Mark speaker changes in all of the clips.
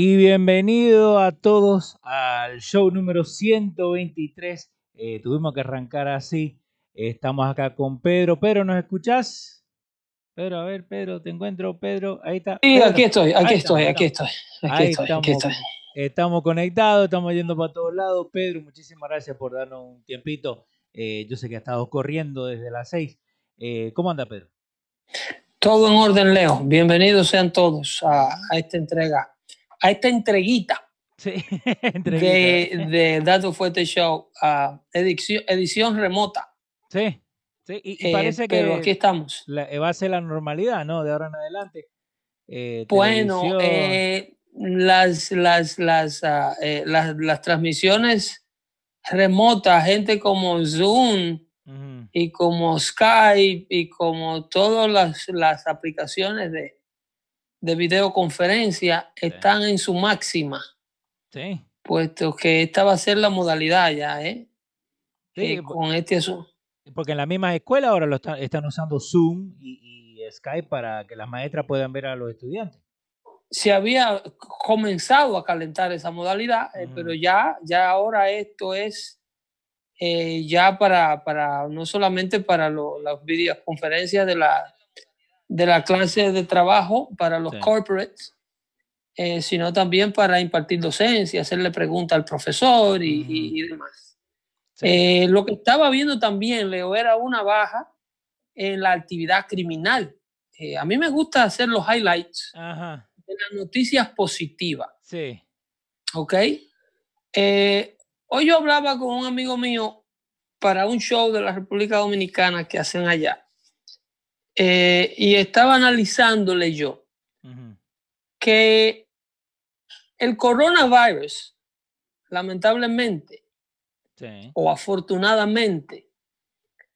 Speaker 1: Y bienvenido a todos al show número 123. Eh, tuvimos que arrancar así. estamos acá con Pedro. Pedro, ¿nos escuchás? Pedro, a ver, Pedro, te encuentro, Pedro. Ahí está.
Speaker 2: Sí, aquí estoy, aquí estoy, aquí estoy, aquí estoy,
Speaker 1: estamos,
Speaker 2: aquí estoy.
Speaker 1: Estamos conectados, estamos yendo para todos lados. Pedro, muchísimas gracias por darnos un tiempito. Eh, yo sé que ha estado corriendo desde las 6. Eh, ¿Cómo anda, Pedro?
Speaker 2: Todo en orden, Leo. Bienvenidos sean todos a, esta entrega, a esta entreguita.
Speaker 1: Sí,
Speaker 2: de, de Dato Fuerte Show, a edición, edición remota.
Speaker 1: Sí, sí, y, parece que.
Speaker 2: Pero aquí estamos.
Speaker 1: va a ser la normalidad, ¿no? De ahora en adelante.
Speaker 2: Eh, bueno, las, las, las, ah, las, las, transmisiones remotas, gente como Zoom, y como Skype y como todas las, las aplicaciones de, de videoconferencia están en su máxima.
Speaker 1: Sí.
Speaker 2: Puesto que esta va a ser la modalidad ya, ¿eh? Sí, eh, con este asunto.
Speaker 1: Porque en la misma escuela ahora lo están, usando Zoom y, y, Skype para que las maestras puedan ver a los estudiantes.
Speaker 2: Se había comenzado a calentar esa modalidad, eh, pero ya, ya ahora esto es eh, ya para, para, no solamente para las videoconferencias de la, de la clase de trabajo, para los corporates, eh, sino también para impartir docencia, hacerle preguntas al profesor y, demás. Eh, lo que estaba viendo también, Leo, era una baja en la actividad criminal. a mí me gusta hacer los highlights de las noticias positivas.
Speaker 1: Sí.
Speaker 2: ¿Ok? Hoy yo hablaba con un amigo mío para un show de la República Dominicana que hacen allá. Eh, y estaba analizándole yo que el coronavirus, lamentablemente, o afortunadamente,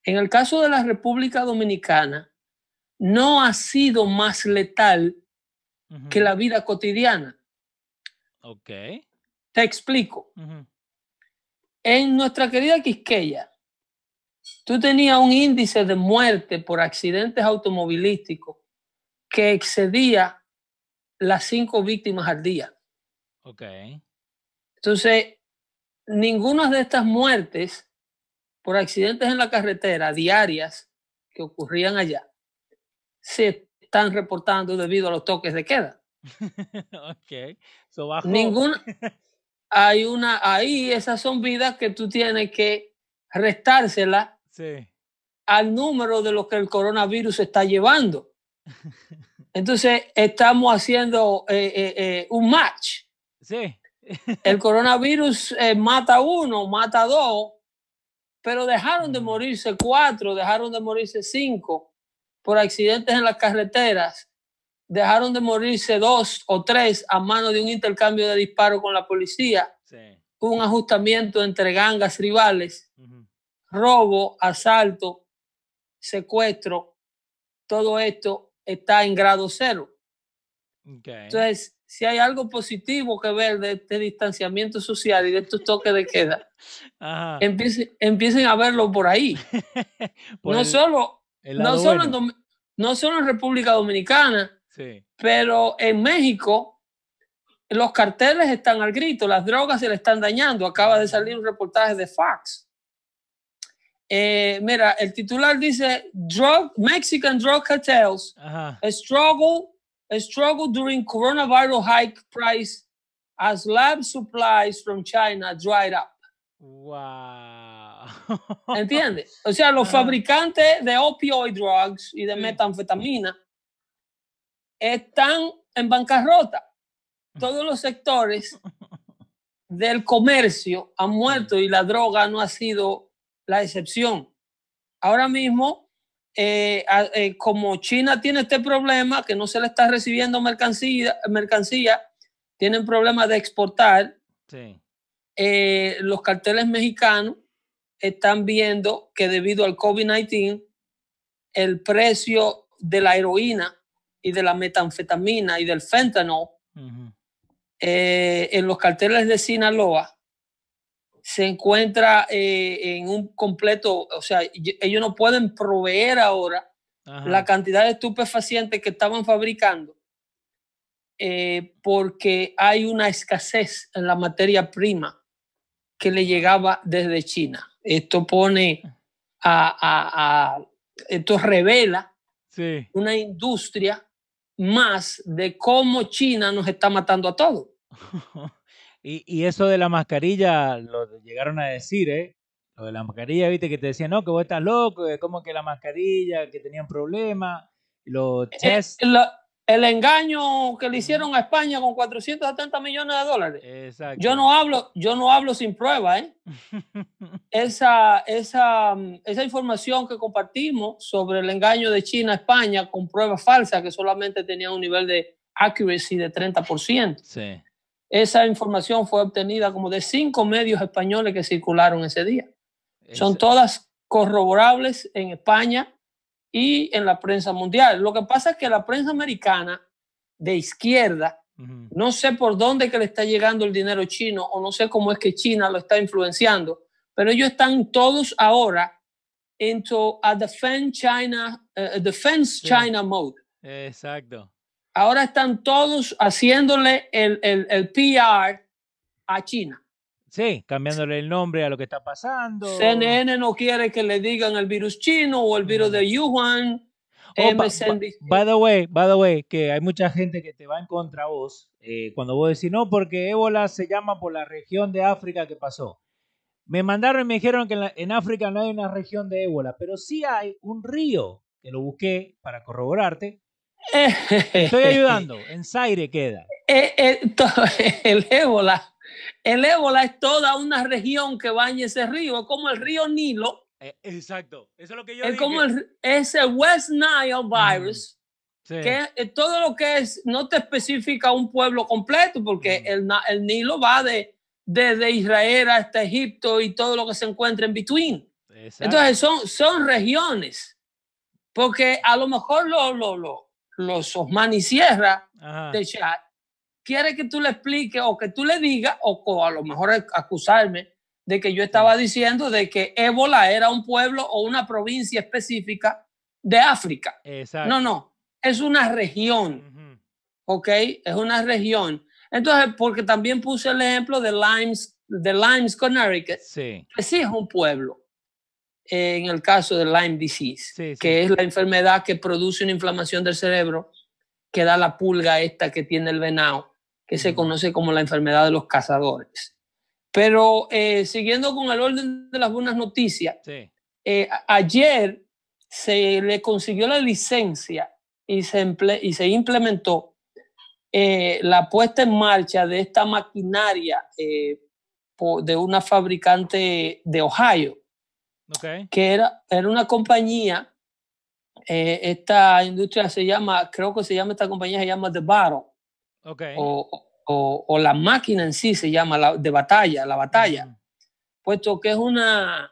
Speaker 2: en el caso de la República Dominicana, no ha sido más letal que la vida cotidiana.
Speaker 1: Ok.
Speaker 2: Te explico. En nuestra querida Quisqueya, tú tenías un índice de muerte por accidentes automovilísticos que excedía las cinco víctimas al día.
Speaker 1: Ok.
Speaker 2: Entonces, ninguna de estas muertes por accidentes en la carretera diarias que ocurrían allá se están reportando debido a los toques de queda.
Speaker 1: ok. So
Speaker 2: Ninguna, hay una, ahí esas son vidas que tú tienes que al número de lo que el coronavirus está llevando. Entonces, estamos haciendo eh, eh, eh, un match.
Speaker 1: Sí.
Speaker 2: el coronavirus mata uno, mata dos, pero dejaron de morirse cuatro, dejaron de morirse cinco por accidentes en las carreteras dejaron de morirse dos o tres a mano de un intercambio de disparos con la policía, un ajustamiento entre gangas rivales, robo, asalto, secuestro, todo esto está en grado cero. Entonces, si hay algo positivo que ver de este distanciamiento social y de estos toques de queda, Empiecen, a verlo por ahí. no, solo, no, solo no solo en República Dominicana, pero en México, los carteles están al grito, las drogas se le están dañando. Acaba de salir un reportaje de Fox. Eh, mira, el titular dice drug, Mexican drug cartels a struggle, a struggle during coronavirus hike price as lab supplies from China dried up.
Speaker 1: Wow.
Speaker 2: ¿Entiendes? O sea, los fabricantes de opioid drugs y de metanfetamina están en bancarrota. Todos los sectores del comercio han muerto y la droga no ha sido la excepción. Ahora mismo, eh, eh, como China tiene este problema, que no se le está recibiendo mercancía, mercancía tienen problemas de exportar, eh, los carteles mexicanos están viendo que debido al COVID-19, el precio de la heroína y de la metanfetamina y del fentanyl eh, en los carteles de Sinaloa se encuentra eh, en un completo, o sea, ellos no pueden proveer ahora la cantidad de estupefacientes que estaban fabricando eh, porque hay una escasez en la materia prima que le llegaba desde China. Esto pone a, esto revela una industria más de cómo China nos está matando a todos.
Speaker 1: y, eso de la mascarilla lo llegaron a decir, ¿eh? Lo de la mascarilla, viste, que te decían, no, que vos estás loco, como que la mascarilla, que tenían problemas, los
Speaker 2: eh, tests el engaño que le hicieron a España con 470 millones de dólares. Yo no hablo, yo no hablo sin prueba, ¿eh? esa, esa, esa información que compartimos sobre el engaño de China a España con pruebas falsas que solamente tenían un nivel de accuracy de 30%.
Speaker 1: Sí.
Speaker 2: Esa información fue obtenida como de cinco medios españoles que circularon ese día. Son todas corroborables en España y en la prensa mundial. Lo que pasa es que la prensa americana de izquierda, no sé por dónde que le está llegando el dinero chino o no sé cómo es que China lo está influenciando, pero ellos están todos ahora into a defense China, uh, defense China mode.
Speaker 1: Exacto.
Speaker 2: Ahora están todos haciéndole el, el, el PR a China.
Speaker 1: Sí, cambiándole el nombre a lo que está pasando.
Speaker 2: CNN no quiere que le digan el virus chino o el virus de Wuhan.
Speaker 1: Oh, by, the way, by the way, que hay mucha gente que te va en contra vos eh, cuando vos decís no, porque ébola se llama por la región de África que pasó. Me mandaron y me dijeron que en, África no hay una región de ébola, pero sí hay un río que lo busqué para corroborarte. Estoy ayudando, en Zaire queda.
Speaker 2: Eh, eh, el ébola el ébola es toda una región que baña ese río, como el río Nilo.
Speaker 1: Eh, exacto, eso es lo que yo
Speaker 2: Es como el, ese West Nile virus, que todo lo que es, no te especifica un pueblo completo, porque el, el, Nilo va de, desde Israel hasta Egipto y todo lo que se encuentra en between. Entonces son, son regiones, porque a lo mejor lo, lo, lo, los Osmani Sierra de Chad quiere que tú le expliques o que tú le digas, o, a lo mejor acusarme de que yo estaba diciendo de que ébola era un pueblo o una provincia específica de África. No, no, es una región. ¿Ok? Es una región. Entonces, porque también puse el ejemplo de Limes, de Limes, Connecticut,
Speaker 1: sí.
Speaker 2: que sí es un pueblo. En el caso de Lyme disease, que es la enfermedad que produce una inflamación del cerebro que da la pulga esta que tiene el venado que se conoce como la enfermedad de los cazadores. Pero eh, siguiendo con el orden de las buenas noticias, eh, ayer se le consiguió la licencia y se, y se implementó eh, la puesta en marcha de esta maquinaria de una fabricante de Ohio, que era, era una compañía, esta industria se llama, creo que se llama, esta compañía se llama The Battle. O, la máquina en sí se llama la, de batalla, la batalla, puesto que es una,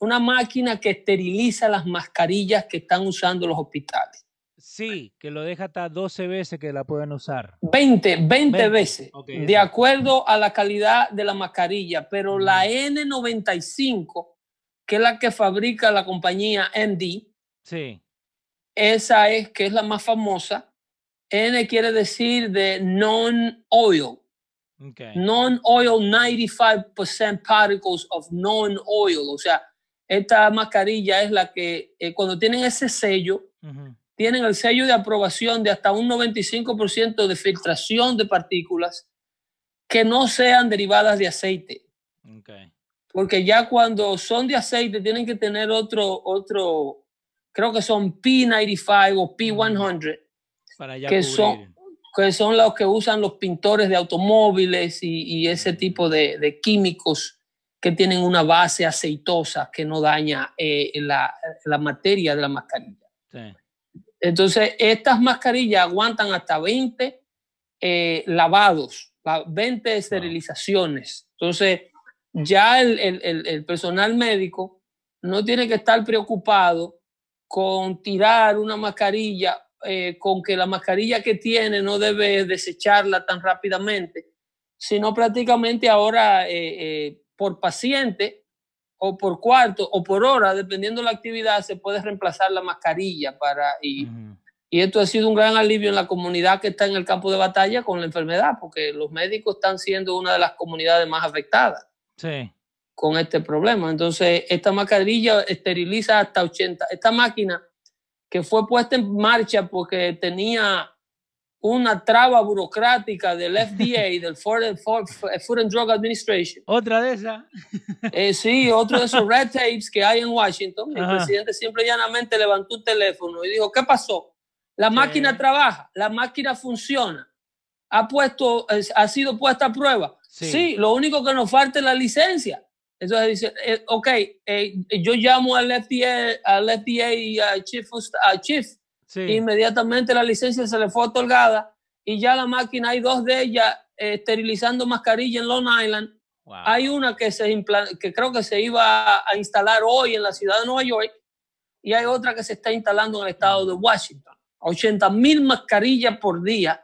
Speaker 2: una máquina que esteriliza las mascarillas que están usando los hospitales.
Speaker 1: Sí, que lo deja hasta 12 veces que la pueden usar.
Speaker 2: 20, 20, veces, de acuerdo a la calidad de la mascarilla, pero la N95, que es la que fabrica la compañía MD,
Speaker 1: sí.
Speaker 2: esa es que es la más famosa, N quiere decir de non-oil. Non-oil, 95% particles of non-oil. O sea, esta mascarilla es la que eh, cuando tienen ese sello, tienen el sello de aprobación de hasta un 95% de filtración de partículas que no sean derivadas de aceite. Porque ya cuando son de aceite tienen que tener otro, otro, creo que son P95 o P100 que son que son los que usan los pintores de automóviles y, ese tipo de, químicos que tienen una base aceitosa que no daña eh, la, materia de la mascarilla. Entonces, estas mascarillas aguantan hasta 20 eh, lavados, 20 esterilizaciones. Entonces, ya el, el, personal médico no tiene que estar preocupado con tirar una mascarilla eh, con que la mascarilla que tiene no debe desecharla tan rápidamente, sino prácticamente ahora eh, eh, por paciente o por cuarto o por hora, dependiendo de la actividad, se puede reemplazar la mascarilla para y, Y esto ha sido un gran alivio en la comunidad que está en el campo de batalla con la enfermedad, porque los médicos están siendo una de las comunidades más afectadas
Speaker 1: Sí.
Speaker 2: con este problema. Entonces, esta mascarilla esteriliza hasta 80. Esta máquina que fue puesta en marcha porque tenía una traba burocrática del FDA, del Food, Food- Food and Drug Administration.
Speaker 1: Otra de esas.
Speaker 2: Eh, sí, otro de esos red tapes que hay en Washington. El
Speaker 1: Ajá.
Speaker 2: presidente simple y llanamente levantó un teléfono y dijo, ¿qué pasó? La
Speaker 1: Sí.
Speaker 2: máquina trabaja, la máquina funciona, ha, puesto, es- ha sido puesta a prueba.
Speaker 1: Sí.
Speaker 2: Sí. lo único que nos falta es la licencia. Entonces dice, eh, ok, eh, yo llamo al FDA, al FDA chief, of sta- uh, chief
Speaker 1: Sí.
Speaker 2: inmediatamente la licencia se le fue otorgada y ya la máquina, hay dos de ellas eh, esterilizando mascarilla en Long Island.
Speaker 1: Wow.
Speaker 2: Hay una que, se que creo que se iba a instalar hoy en la ciudad de Nueva York y hay otra que se está instalando en el estado de Washington. 80 mil mascarillas por día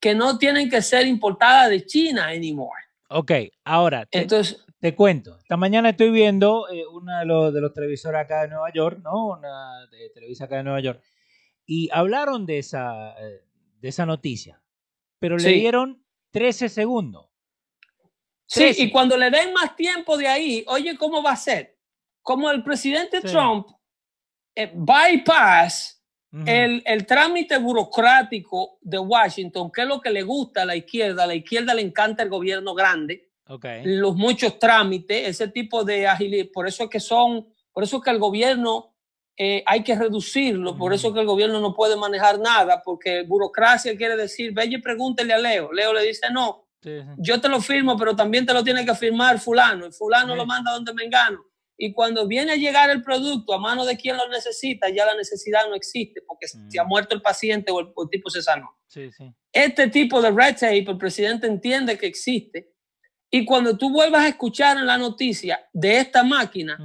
Speaker 2: que no tienen que ser importadas de China anymore.
Speaker 1: Ok, ahora te,
Speaker 2: Entonces,
Speaker 1: te cuento. Esta mañana estoy viendo eh, uno de los, de los televisores acá de Nueva York, ¿no? Una de televisa acá de Nueva York. Y hablaron de esa, eh, de esa noticia, pero le dieron 13 segundos.
Speaker 2: sí, y cuando le den más tiempo de ahí, oye, ¿cómo va a ser? Como el presidente
Speaker 1: Sí.
Speaker 2: Trump eh, bypass El, el trámite burocrático de Washington, que es lo que le gusta a la izquierda, a la izquierda le encanta el gobierno grande,
Speaker 1: Ok.
Speaker 2: los muchos trámites, ese tipo de agilidad, por eso es que son, por eso es que el gobierno eh, hay que reducirlo, por eso es que el gobierno no puede manejar nada, porque burocracia quiere decir, vaya y pregúntele a Leo, Leo le dice, no,
Speaker 1: Sí, sí.
Speaker 2: yo te lo firmo, pero también te lo tiene que firmar fulano, y fulano
Speaker 1: Sí.
Speaker 2: lo manda donde me engano. Y cuando viene a llegar el producto a mano de quien lo necesita, ya la necesidad no existe porque
Speaker 1: Mm.
Speaker 2: se ha muerto el paciente o el, o el tipo se sanó.
Speaker 1: Sí, sí.
Speaker 2: Este tipo de red tape, el presidente entiende que existe. Y cuando tú vuelvas a escuchar en la noticia de esta máquina,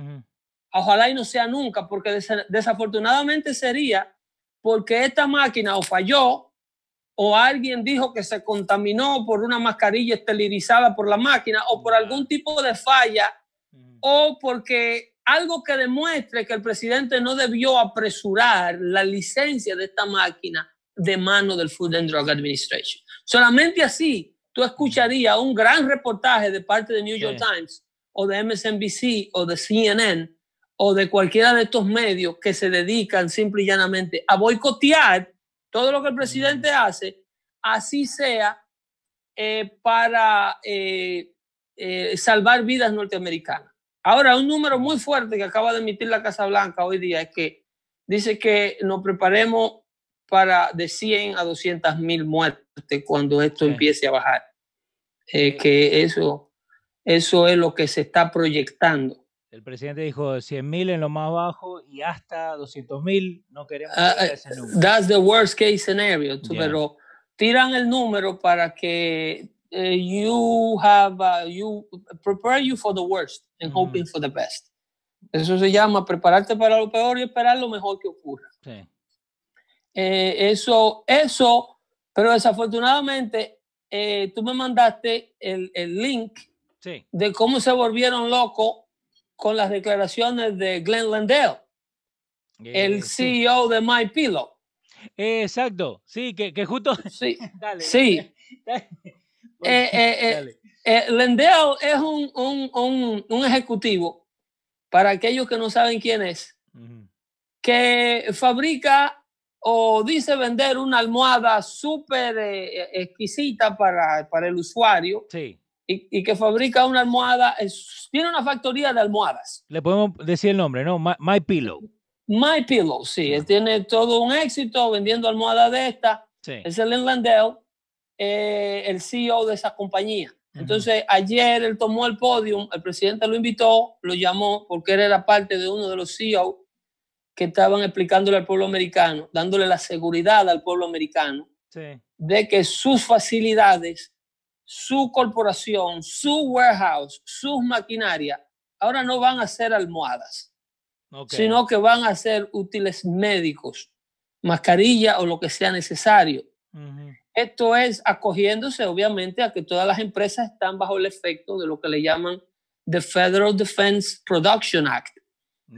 Speaker 2: ojalá y no sea nunca, porque desa- desafortunadamente sería porque esta máquina o falló o alguien dijo que se contaminó por una mascarilla esterilizada por la máquina o por
Speaker 1: Ya.
Speaker 2: algún tipo de falla. O porque algo que demuestre que el presidente no debió apresurar la licencia de esta máquina de mano del Food and Drug Administration. Solamente así tú escucharías un gran reportaje de parte de New York
Speaker 1: Sí.
Speaker 2: Times o de MSNBC o de CNN o de cualquiera de estos medios que se dedican simple y llanamente a boicotear todo lo que el presidente hace, así sea eh, para eh, eh, salvar vidas norteamericanas. Ahora, un número muy fuerte que acaba de emitir la Casa Blanca hoy día es que dice que nos preparemos para de 100 a 200 mil muertes cuando esto
Speaker 1: Sí.
Speaker 2: empiece a bajar. Eh, que eso, eso es lo que se está proyectando.
Speaker 1: El presidente dijo 100.000 en lo más bajo y hasta 200.000. No queremos
Speaker 2: eh,
Speaker 1: ese número.
Speaker 2: That's the worst case scenario.
Speaker 1: Yeah.
Speaker 2: Pero tiran el número para que eh, you have, uh, you prepare you for the worst and
Speaker 1: Ujú.
Speaker 2: hoping for the best. Eso se llama prepararte para lo peor y esperar lo mejor que ocurra.
Speaker 1: Sí.
Speaker 2: Eh, eso, eso, pero desafortunadamente eh, tú me mandaste el, el link
Speaker 1: Sí.
Speaker 2: de cómo se volvieron locos con las declaraciones de Glenn Landell,
Speaker 1: Eh,
Speaker 2: el
Speaker 1: sí.
Speaker 2: CEO de My Pillow.
Speaker 1: Exacto. Sí, que, que justo.
Speaker 2: Sí,
Speaker 1: dale.
Speaker 2: Sí.
Speaker 1: dale.
Speaker 2: Eh, eh, eh,
Speaker 1: Dale.
Speaker 2: Eh, Lendell es un, un- un- un ejecutivo, para aquellos que no saben quién es, que fabrica o dice vender una almohada súper eh, exquisita para, para el usuario
Speaker 1: Sí.
Speaker 2: y, y que fabrica una almohada, es- tiene una factoría de almohadas.
Speaker 1: Le podemos decir el nombre, ¿no? My, My Pillow.
Speaker 2: My Pillow, sí, él tiene todo un éxito vendiendo almohadas de esta.
Speaker 1: Sí.
Speaker 2: Es el Landell, eh, el CEO de esa compañía. Entonces, ayer él tomó el podio, el presidente lo invitó, lo llamó, porque él era parte de uno de los CEO que estaban explicándole al pueblo americano, dándole la seguridad al pueblo americano
Speaker 1: Sí.
Speaker 2: de que sus facilidades, su corporación, su warehouse, sus maquinarias, ahora no van a ser almohadas,
Speaker 1: Ok.
Speaker 2: sino que van a ser útiles médicos, mascarilla o lo que sea necesario.
Speaker 1: Ujú.
Speaker 2: Esto es acogiéndose, obviamente, a que todas las empresas están bajo el efecto de lo que le llaman the Federal Defense Production Act.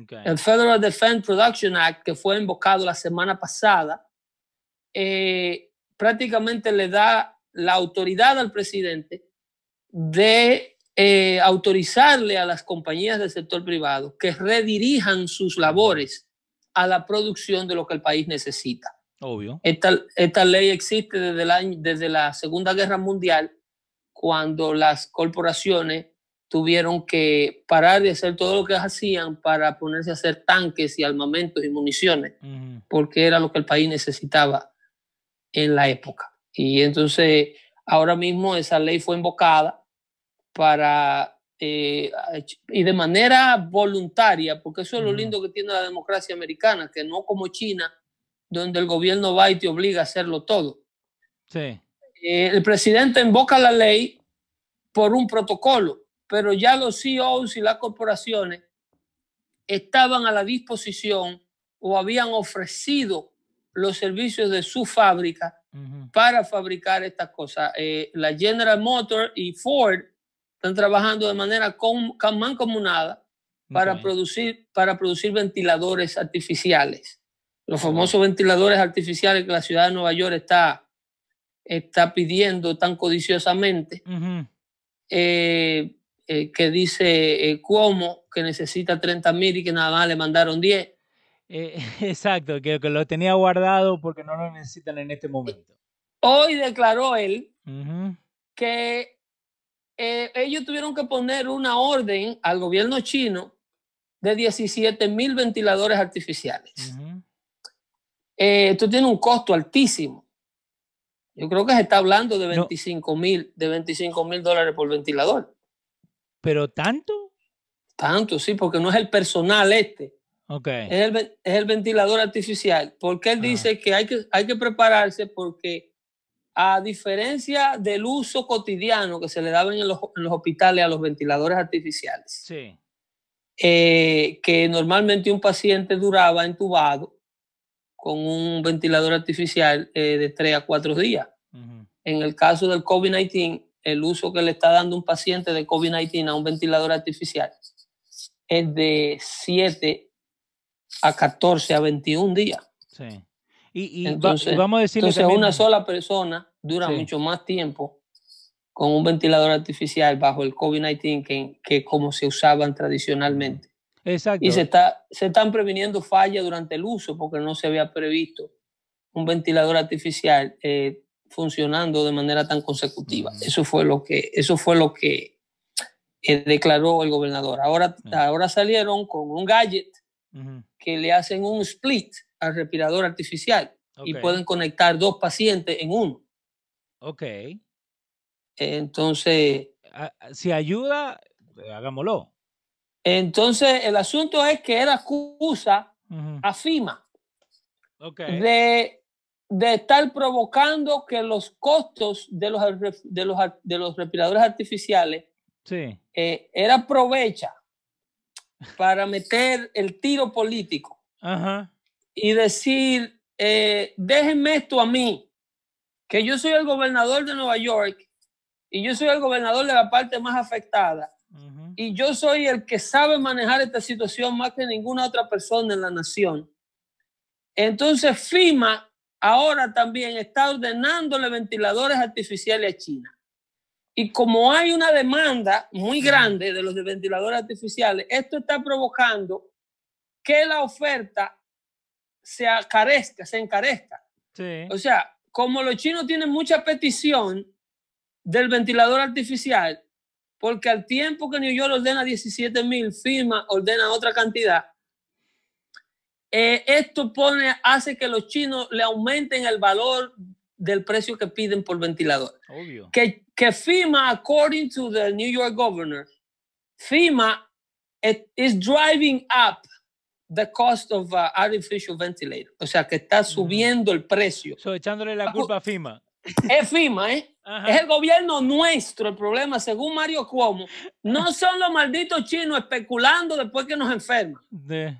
Speaker 1: Ok.
Speaker 2: El Federal Defense Production Act, que fue invocado la semana pasada, eh, prácticamente le da la autoridad al presidente de eh, autorizarle a las compañías del sector privado que redirijan sus labores a la producción de lo que el país necesita.
Speaker 1: Obvio.
Speaker 2: Esta, esta ley existe desde la, desde la Segunda Guerra Mundial, cuando las corporaciones tuvieron que parar de hacer todo lo que hacían para ponerse a hacer tanques y armamentos y municiones, porque era lo que el país necesitaba en la época. Y entonces, ahora mismo esa ley fue invocada para, eh, y de manera voluntaria, porque eso es lo lindo que tiene la democracia americana, que no como China, donde el gobierno va y te obliga a hacerlo todo.
Speaker 1: Sí.
Speaker 2: Eh, el presidente invoca la ley por un protocolo, pero ya los CEOs y las corporaciones estaban a la disposición o habían ofrecido los servicios de su fábrica para fabricar estas cosas. Eh, la General Motors y Ford están trabajando de manera com- mancomunada para, producir, para producir ventiladores artificiales. Los famosos ventiladores artificiales que la ciudad de Nueva York está, está pidiendo tan codiciosamente, eh, eh, que dice eh, Cuomo que necesita 30 mil y que nada más le mandaron 10.
Speaker 1: Eh, exacto, que, que lo tenía guardado porque no lo necesitan en este momento.
Speaker 2: Hoy declaró él que ellos tuvieron que poner una orden al gobierno chino de 17 mil ventiladores artificiales. Eh, esto tiene un costo altísimo. Yo creo que se está hablando de
Speaker 1: No.
Speaker 2: 25 mil de 25 mil dólares por ventilador.
Speaker 1: ¿Pero tanto?
Speaker 2: Tanto, sí, porque no es el personal este,
Speaker 1: Ok.
Speaker 2: es el, es el ventilador artificial. Porque él
Speaker 1: Ah.
Speaker 2: dice que hay, que hay que prepararse porque a diferencia del uso cotidiano que se le daba en los, en los hospitales a los ventiladores artificiales,
Speaker 1: Sí.
Speaker 2: eh, que normalmente un paciente duraba entubado con un ventilador artificial eh, de 3 a 4 días. En el caso del COVID-19, el uso que le está dando un paciente de COVID-19 a un ventilador artificial es de 7 a 14 a 21 días.
Speaker 1: Sí. Y,
Speaker 2: Entonces-
Speaker 1: vamos a decirle
Speaker 2: Entonces,
Speaker 1: también-
Speaker 2: una sola persona dura
Speaker 1: Sí.
Speaker 2: mucho más tiempo con un ventilador artificial bajo el COVID-19 que, que como se usaban tradicionalmente.
Speaker 1: Exacto.
Speaker 2: Y se, está, se están previniendo fallas durante el uso porque no se había previsto un ventilador artificial eh, funcionando de manera tan consecutiva.
Speaker 1: Ujú.
Speaker 2: Eso fue lo que, eso fue lo que eh, declaró el gobernador. Ahora,
Speaker 1: Ujú.
Speaker 2: ahora salieron con un gadget que le hacen un split al respirador artificial y pueden conectar dos pacientes en uno.
Speaker 1: Ok.
Speaker 2: Entonces,
Speaker 1: Si ayuda, eh, hagámoslo.
Speaker 2: Entonces el asunto es que él acusa
Speaker 1: Ujú.
Speaker 2: a FIMA de, de estar provocando que los costos de los, de los, de los respiradores artificiales
Speaker 1: Sí.
Speaker 2: eh, él aprovecha para meter el tiro político y decir, eh, déjenme esto a mí, que yo soy el gobernador de Nueva York y yo soy el gobernador de la parte más afectada. Y yo soy el que sabe manejar esta situación más que ninguna otra persona en la nación. Entonces FIMA ahora también está ordenándole ventiladores artificiales a China. Y como hay una demanda muy grande de los de ventiladores artificiales, esto está provocando que la oferta se acarezca, se encarezca.
Speaker 1: Sí.
Speaker 2: O sea, como los chinos tienen mucha petición del ventilador artificial, porque al tiempo que New York ordena 17 mil, firma ordena otra cantidad, eh, esto pone, hace que los chinos le aumenten el valor del precio que piden por ventilador.
Speaker 1: Obvio.
Speaker 2: Que, que FIMA, according to the New York governor, FIMA it is driving up the cost of uh, artificial ventilator. O sea, que está subiendo el precio.
Speaker 1: So, echándole la culpa a FIMA.
Speaker 2: Es FIMA, ¿eh?
Speaker 1: Ajá.
Speaker 2: Es el gobierno nuestro el problema, según Mario Cuomo. No son los malditos chinos especulando después que nos enferman.
Speaker 1: De-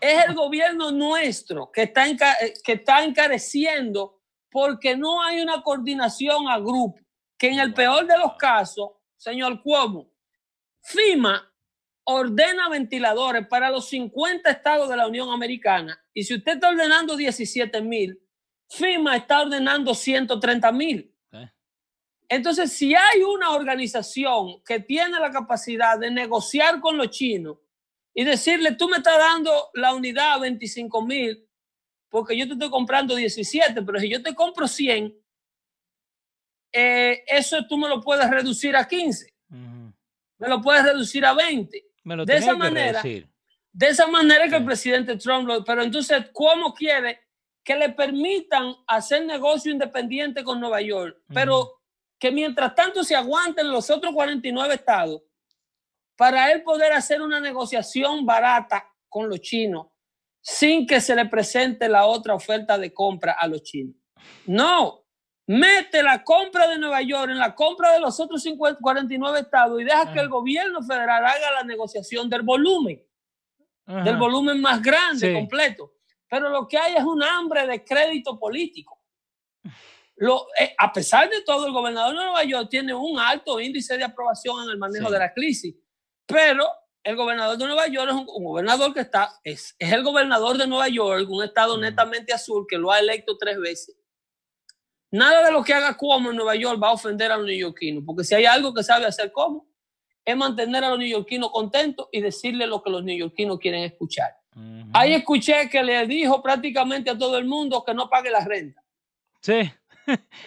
Speaker 2: Es el gobierno nuestro que está, eh, que está encareciendo porque no hay una coordinación a grupo. Que en el peor de los casos, señor Cuomo, FIMA ordena ventiladores para los 50 estados de la Unión Americana. Y si usted está ordenando 17 mil, FIMA está ordenando 130 mil. Entonces, si hay una organización que tiene la capacidad de negociar con los chinos y decirle, tú me estás dando la unidad a 25 mil, porque yo te estoy comprando 17, pero si yo te compro 100, eh, eso tú me lo puedes reducir a 15,
Speaker 1: Ujú.
Speaker 2: me lo puedes reducir a 20.
Speaker 1: Me lo
Speaker 2: De esa manera,
Speaker 1: reducir.
Speaker 2: De esa manera que el presidente Trump lo... Pero entonces, ¿cómo quiere que le permitan hacer negocio independiente con Nueva York? Pero que mientras tanto se aguanten los otros 49 estados para él poder hacer una negociación barata con los chinos sin que se le presente la otra oferta de compra a los chinos. No, mete la compra de Nueva York en la compra de los otros 50 49 estados y deja que el gobierno federal haga la negociación del volumen
Speaker 1: Ajá.
Speaker 2: del volumen más grande,
Speaker 1: Sí.
Speaker 2: completo. Pero lo que hay es un hambre de crédito político. Lo, eh, a pesar de todo, el gobernador de Nueva York tiene un alto índice de aprobación en el manejo
Speaker 1: Sí.
Speaker 2: de la crisis, pero el gobernador de Nueva York es un, un gobernador que está, es, es el gobernador de Nueva York, un estado netamente azul que lo ha electo tres veces. Nada de lo que haga Cuomo en Nueva York va a ofender a los neoyorquinos, porque si hay algo que sabe hacer Cuomo, es mantener a los neoyorquinos contentos y decirle lo que los neoyorquinos quieren escuchar. Ahí escuché que le dijo prácticamente a todo el mundo que no pague la renta.
Speaker 1: Sí.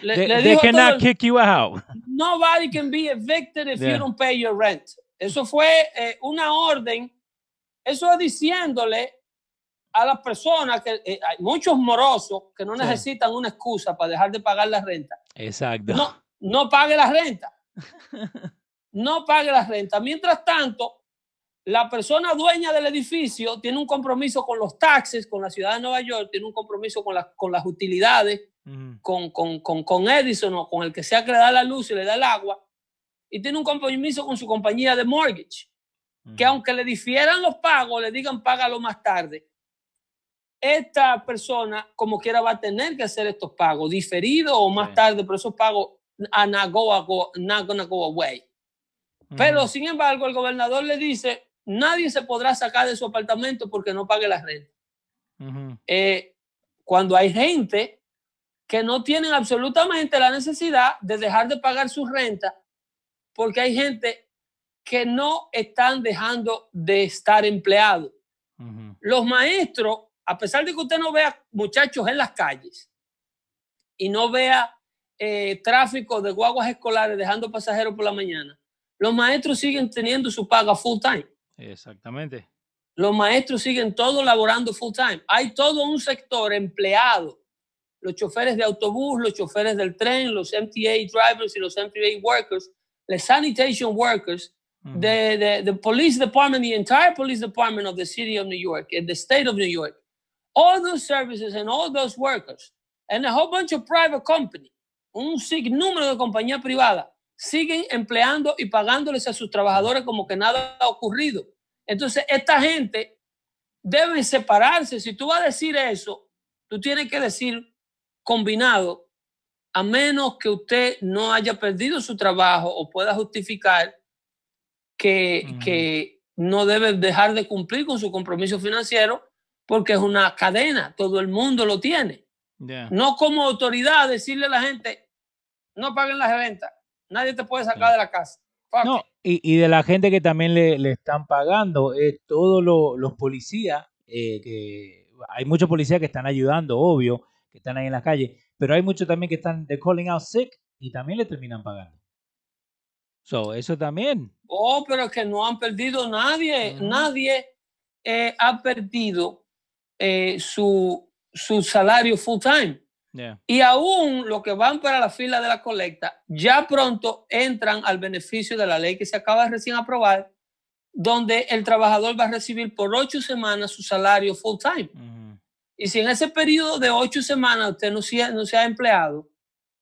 Speaker 2: Le,
Speaker 1: They,
Speaker 2: le
Speaker 1: they cannot kick you out.
Speaker 2: nobody can be evicted if
Speaker 1: Yeah.
Speaker 2: you don't pay your rent. Eso fue eh, una orden, eso es diciéndole a las personas que eh, hay muchos morosos que no
Speaker 1: Sí.
Speaker 2: necesitan una excusa para dejar de pagar la renta.
Speaker 1: Exacto.
Speaker 2: No, no pague la renta. No pague la renta. Mientras tanto, la persona dueña del edificio tiene un compromiso con los taxes, con la ciudad de Nueva York, tiene un compromiso con, las con las utilidades, Con, con, con, con Edison o con el que sea que le da la luz y le da el agua, y tiene un compromiso con su compañía de mortgage, que aunque le difieran los pagos, le digan págalo más tarde, esta persona como quiera va a tener que hacer estos pagos, diferidos o más tarde, pero esos pagos are not, go, go, not gonna go away. Pero sin embargo, el gobernador le dice, nadie se podrá sacar de su apartamento porque no pague la renta. Eh, cuando hay gente que no tienen absolutamente la necesidad de dejar de pagar su renta, porque hay gente que no están dejando de estar empleados. Los maestros, a pesar de que usted no vea muchachos en las calles y no vea eh, tráfico de guaguas escolares dejando pasajeros por la mañana, los maestros siguen teniendo su paga full time.
Speaker 1: Exactamente.
Speaker 2: Los maestros siguen todos laborando full time. Hay todo un sector empleado. Los choferes de autobús, los choferes del tren, los MTA drivers y los MTA workers, los sanitation workers, the, the, the police department, the entire police department of the city of New York, and the state of New York, all those services and all those workers, and a whole bunch of private company, un sinnúmero de compañías privadas, siguen empleando y pagándoles a sus trabajadores como que nada ha ocurrido. Entonces, esta gente debe separarse. Si tú vas a decir eso, tú tienes que decir combinado, a menos que usted no haya perdido su trabajo o pueda justificar que, que no debe dejar de cumplir con su compromiso financiero porque es una cadena, todo el mundo lo tiene. No como autoridad decirle a la gente, no paguen las rentas, nadie te puede sacar de la casa. Fuck
Speaker 1: No, y, y de la gente que también le, le están pagando, eh, todos lo- los policías, eh, que hay muchos policías que están ayudando, obvio, que están ahí en la calle, pero hay muchos también que están de calling out sick y también le terminan pagando. So, eso también.
Speaker 2: Oh, pero es que no han perdido nadie, nadie eh, ha perdido eh, su, su salario full time.
Speaker 1: Yeah.
Speaker 2: Y aún los que van para la fila de la colecta, ya pronto entran al beneficio de la ley que se acaba de recién aprobar, donde el trabajador va a recibir por ocho semanas su salario full time.
Speaker 1: Ujú.
Speaker 2: Y si en ese periodo de ocho semanas usted no se, no se ha empleado,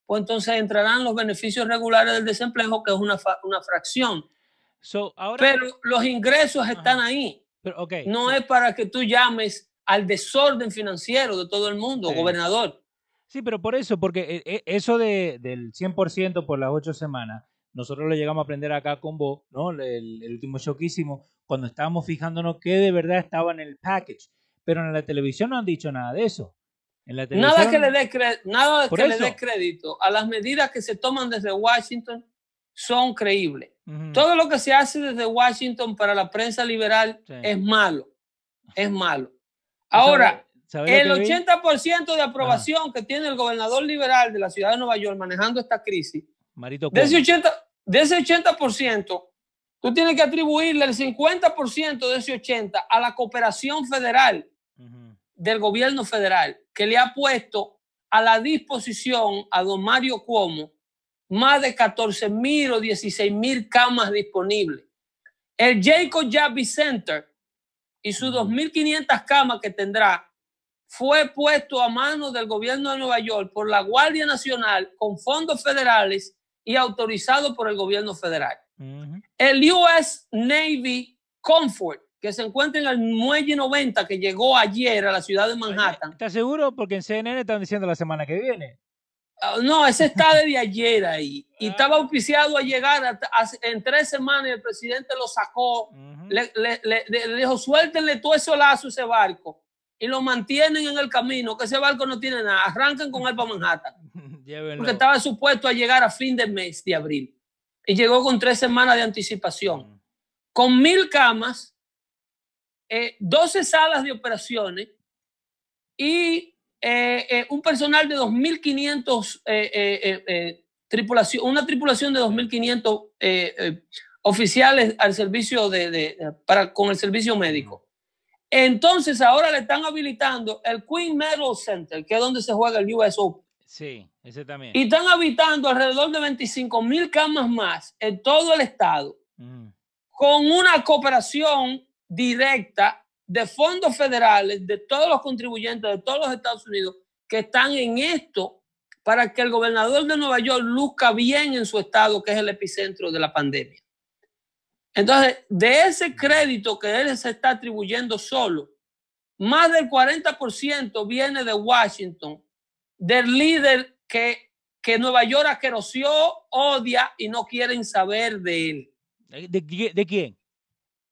Speaker 2: pues entonces entrarán los beneficios regulares del desempleo, que es una, fa- una fracción.
Speaker 1: So, ahora,
Speaker 2: Pero los ingresos están
Speaker 1: Ajá.
Speaker 2: ahí.
Speaker 1: pero,
Speaker 2: No es para que tú llames al desorden financiero de todo el mundo,
Speaker 1: Sí.
Speaker 2: gobernador.
Speaker 1: Sí, pero por eso, porque eh, eh, eso de, del 100% por las ocho semanas, nosotros lo llegamos a aprender acá con vos, ¿no? El, el último show que hicimos, cuando estábamos fijándonos que de verdad estaba en el package. Pero en la televisión no han dicho nada de eso.
Speaker 2: nada que le dé nada que le dé crédito a las medidas que se toman desde Washington son creíbles. Todo lo que se hace desde Washington para la prensa liberal es malo, es malo. Ahora, el 80% de aprobación que tiene el gobernador liberal de la ciudad de Nueva York manejando esta crisis, de, ese 80, de ese 80%, tú tienes que atribuirle el 50% de ese 80% a la cooperación federal del gobierno federal, que le ha puesto a la disposición a don Mario Cuomo más de 14 mil o 16 mil camas disponibles. El Jacob Javy Center y sus 2.500 camas que tendrá fue puesto a manos del gobierno de Nueva York por la Guardia Nacional con fondos federales y autorizado por el gobierno federal. El US Navy Comfort, que se encuentra en el muelle 90, que llegó ayer a la ciudad de Manhattan.
Speaker 1: ¿Estás seguro? Porque en CNN están diciendo la semana que viene.
Speaker 2: Ah, no, ese está desde ayer ahí. Y estaba auspiciado a llegar en tres semanas y el presidente lo sacó. le, dijo, suéltenle todo ese lazo a ese barco y lo mantienen en el camino, que ese barco no tiene nada. Arrancan con él para Manhattan. Porque estaba supuesto a llegar a fin de mes de abril. Y llegó con tres semanas de anticipación. Con mil camas, eh, 12 salas de operaciones y eh, eh, un personal de 2.500 eh, tripulación, una tripulación de 2.500 oficiales al servicio de, para, con el servicio médico. Entonces ahora le están habilitando el Queen Medal Center, que es donde se juega el US Open.
Speaker 1: Sí, ese también.
Speaker 2: Y están habitando alrededor de 25 mil camas más en todo el estado, con una cooperación directa de fondos federales, de todos los contribuyentes de todos los Estados Unidos que están en esto para que el gobernador de Nueva York luzca bien en su estado, que es el epicentro de la pandemia. Entonces, de ese crédito que él se está atribuyendo solo, más del 40% viene de Washington, del líder que, que Nueva York aquerosió, odia y no quieren saber de él.
Speaker 1: ¿De, de quién?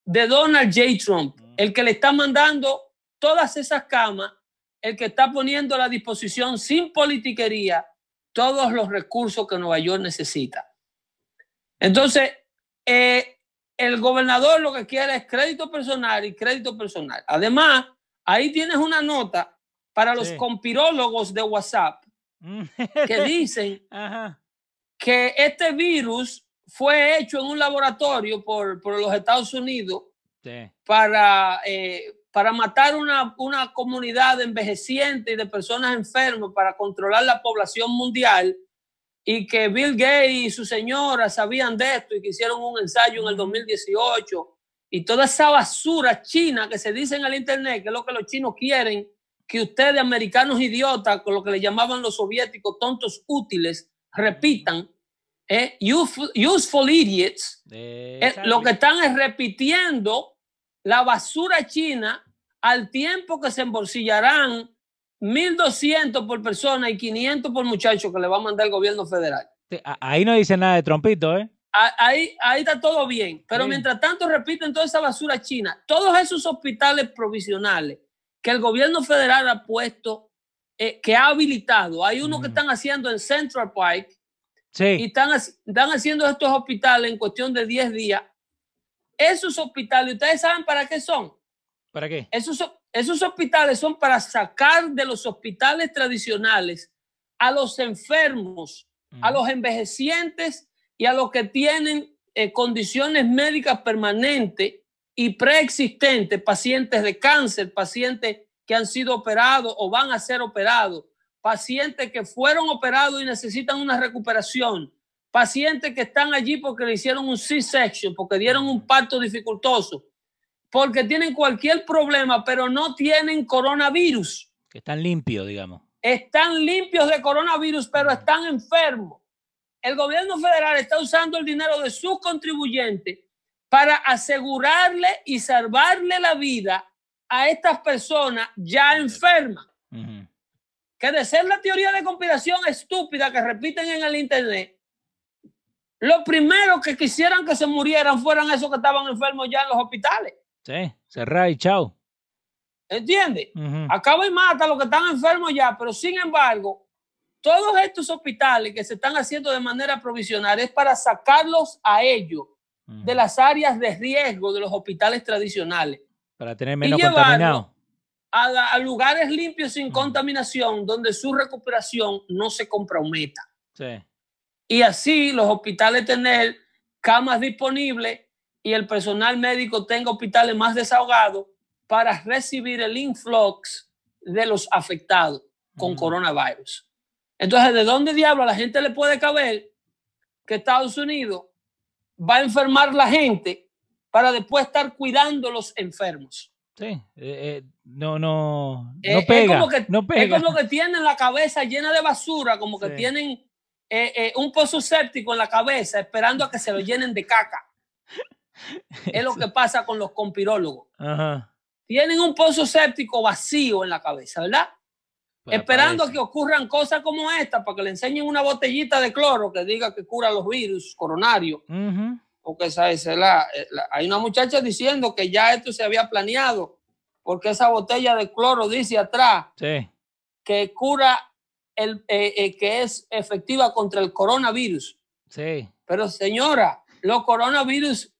Speaker 2: De Donald J. Trump el que le está mandando todas esas camas, el que está poniendo a la disposición sin politiquería todos los recursos que Nueva York necesita. Entonces, eh, el gobernador lo que quiere es crédito personal y crédito personal. Además, ahí tienes una nota para los compirólogos de WhatsApp mm. que dicen que este virus fue hecho en un laboratorio por, por los Estados Unidos para, eh, para matar una, una comunidad envejeciente y de personas enfermas, para controlar la población mundial, y que Bill Gates y su señora sabían de esto y que hicieron un ensayo en el 2018, y toda esa basura china que se dice en el Internet, que es lo que los chinos quieren, que ustedes, americanos idiotas, con lo que le llamaban los soviéticos, tontos útiles, repitan, eh, useful, idiots, eh, lo que están es repitiendo la basura china al tiempo que se embolsillarán 1.200 por persona y 500 por muchacho que le va a mandar el gobierno federal.
Speaker 1: Ahí no dice nada de trompito, ¿eh?
Speaker 2: Ahí, ahí está todo bien, pero mientras tanto repiten toda esa basura china, todos esos hospitales provisionales que el gobierno federal ha puesto, eh, que ha habilitado, hay uno que están haciendo en Central Park, y están, están haciendo estos hospitales en cuestión de 10 días. Esos hospitales, ¿ustedes saben para qué son?
Speaker 1: ¿Para qué?
Speaker 2: Esos, esos hospitales son para sacar de los hospitales tradicionales a los enfermos, a los envejecientes y a los que tienen eh, condiciones médicas permanentes y preexistentes, pacientes de cáncer, pacientes que han sido operados o van a ser operados, pacientes que fueron operados y necesitan una recuperación, pacientes que están allí porque le hicieron un C-section, porque dieron un parto dificultoso, porque tienen cualquier problema, pero no tienen coronavirus.
Speaker 1: Que están limpios, digamos.
Speaker 2: Están limpios de coronavirus, pero están enfermos. El gobierno federal está usando el dinero de sus contribuyentes para asegurarle y salvarle la vida a estas personas ya enfermas que de ser la teoría de conspiración estúpida que repiten en el Internet, lo primero que quisieran que se murieran fueran esos que estaban enfermos ya en los hospitales.
Speaker 1: Sí, cerrar y chao.
Speaker 2: ¿Entiendes? Acaba y mata a los que están enfermos ya, pero sin embargo, todos estos hospitales que se están haciendo de manera provisional es para sacarlos a ellos de las áreas de riesgo de los hospitales tradicionales.
Speaker 1: Para tener menos contaminado.
Speaker 2: A, lugares limpios sin contaminación, donde su recuperación no se comprometa.
Speaker 1: Sí.
Speaker 2: Y así los hospitales tener camas disponibles y el personal médico tenga hospitales más desahogados para recibir el influx de los afectados con coronavirus. Entonces, ¿de dónde diablo a la gente le puede caber que Estados Unidos va a enfermar la gente para después estar cuidando los enfermos?
Speaker 1: Sí, eh, eh, no, no, no pega,
Speaker 2: es como que,
Speaker 1: no pega.
Speaker 2: Es como que tienen la cabeza llena de basura, como que tienen eh, un pozo séptico en la cabeza esperando a que se lo llenen de caca. es lo que pasa con los compirólogos.
Speaker 1: Ajá
Speaker 2: tienen un pozo séptico vacío en la cabeza, ¿verdad? Pues Esperando a que ocurran cosas como esta, para que le enseñen una botellita de cloro que diga que cura los virus coronarios. Porque esa es la, hay una muchacha diciendo que ya esto se había planeado, porque esa botella de cloro dice atrás que cura el eh, eh, que es efectiva contra el coronavirus.
Speaker 1: Sí.
Speaker 2: Pero señora, los coronavirus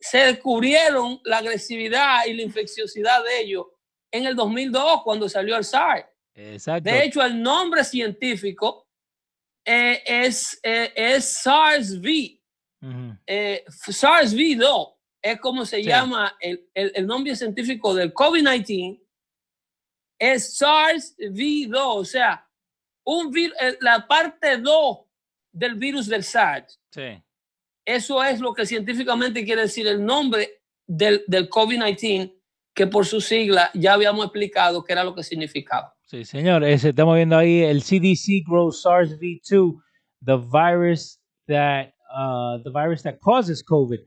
Speaker 2: se descubrieron la agresividad y la infecciosidad de ellos en el 2002 cuando salió el SARS.
Speaker 1: Exacto.
Speaker 2: De hecho, el nombre científico eh, es, eh, es SARS-V. Eh, SARS-V2 es como se llama el, el, nombre científico del COVID-19. Es SARS-V2, o sea, un la parte 2 del virus del SARS.
Speaker 1: Sí.
Speaker 2: Eso es lo que científicamente quiere decir el nombre del, del COVID-19, que por su sigla ya habíamos explicado qué era lo que significaba.
Speaker 1: Sí, señor. estamos viendo ahí el CDC grows SARS-V2, the virus that, uh, the virus that causes COVID.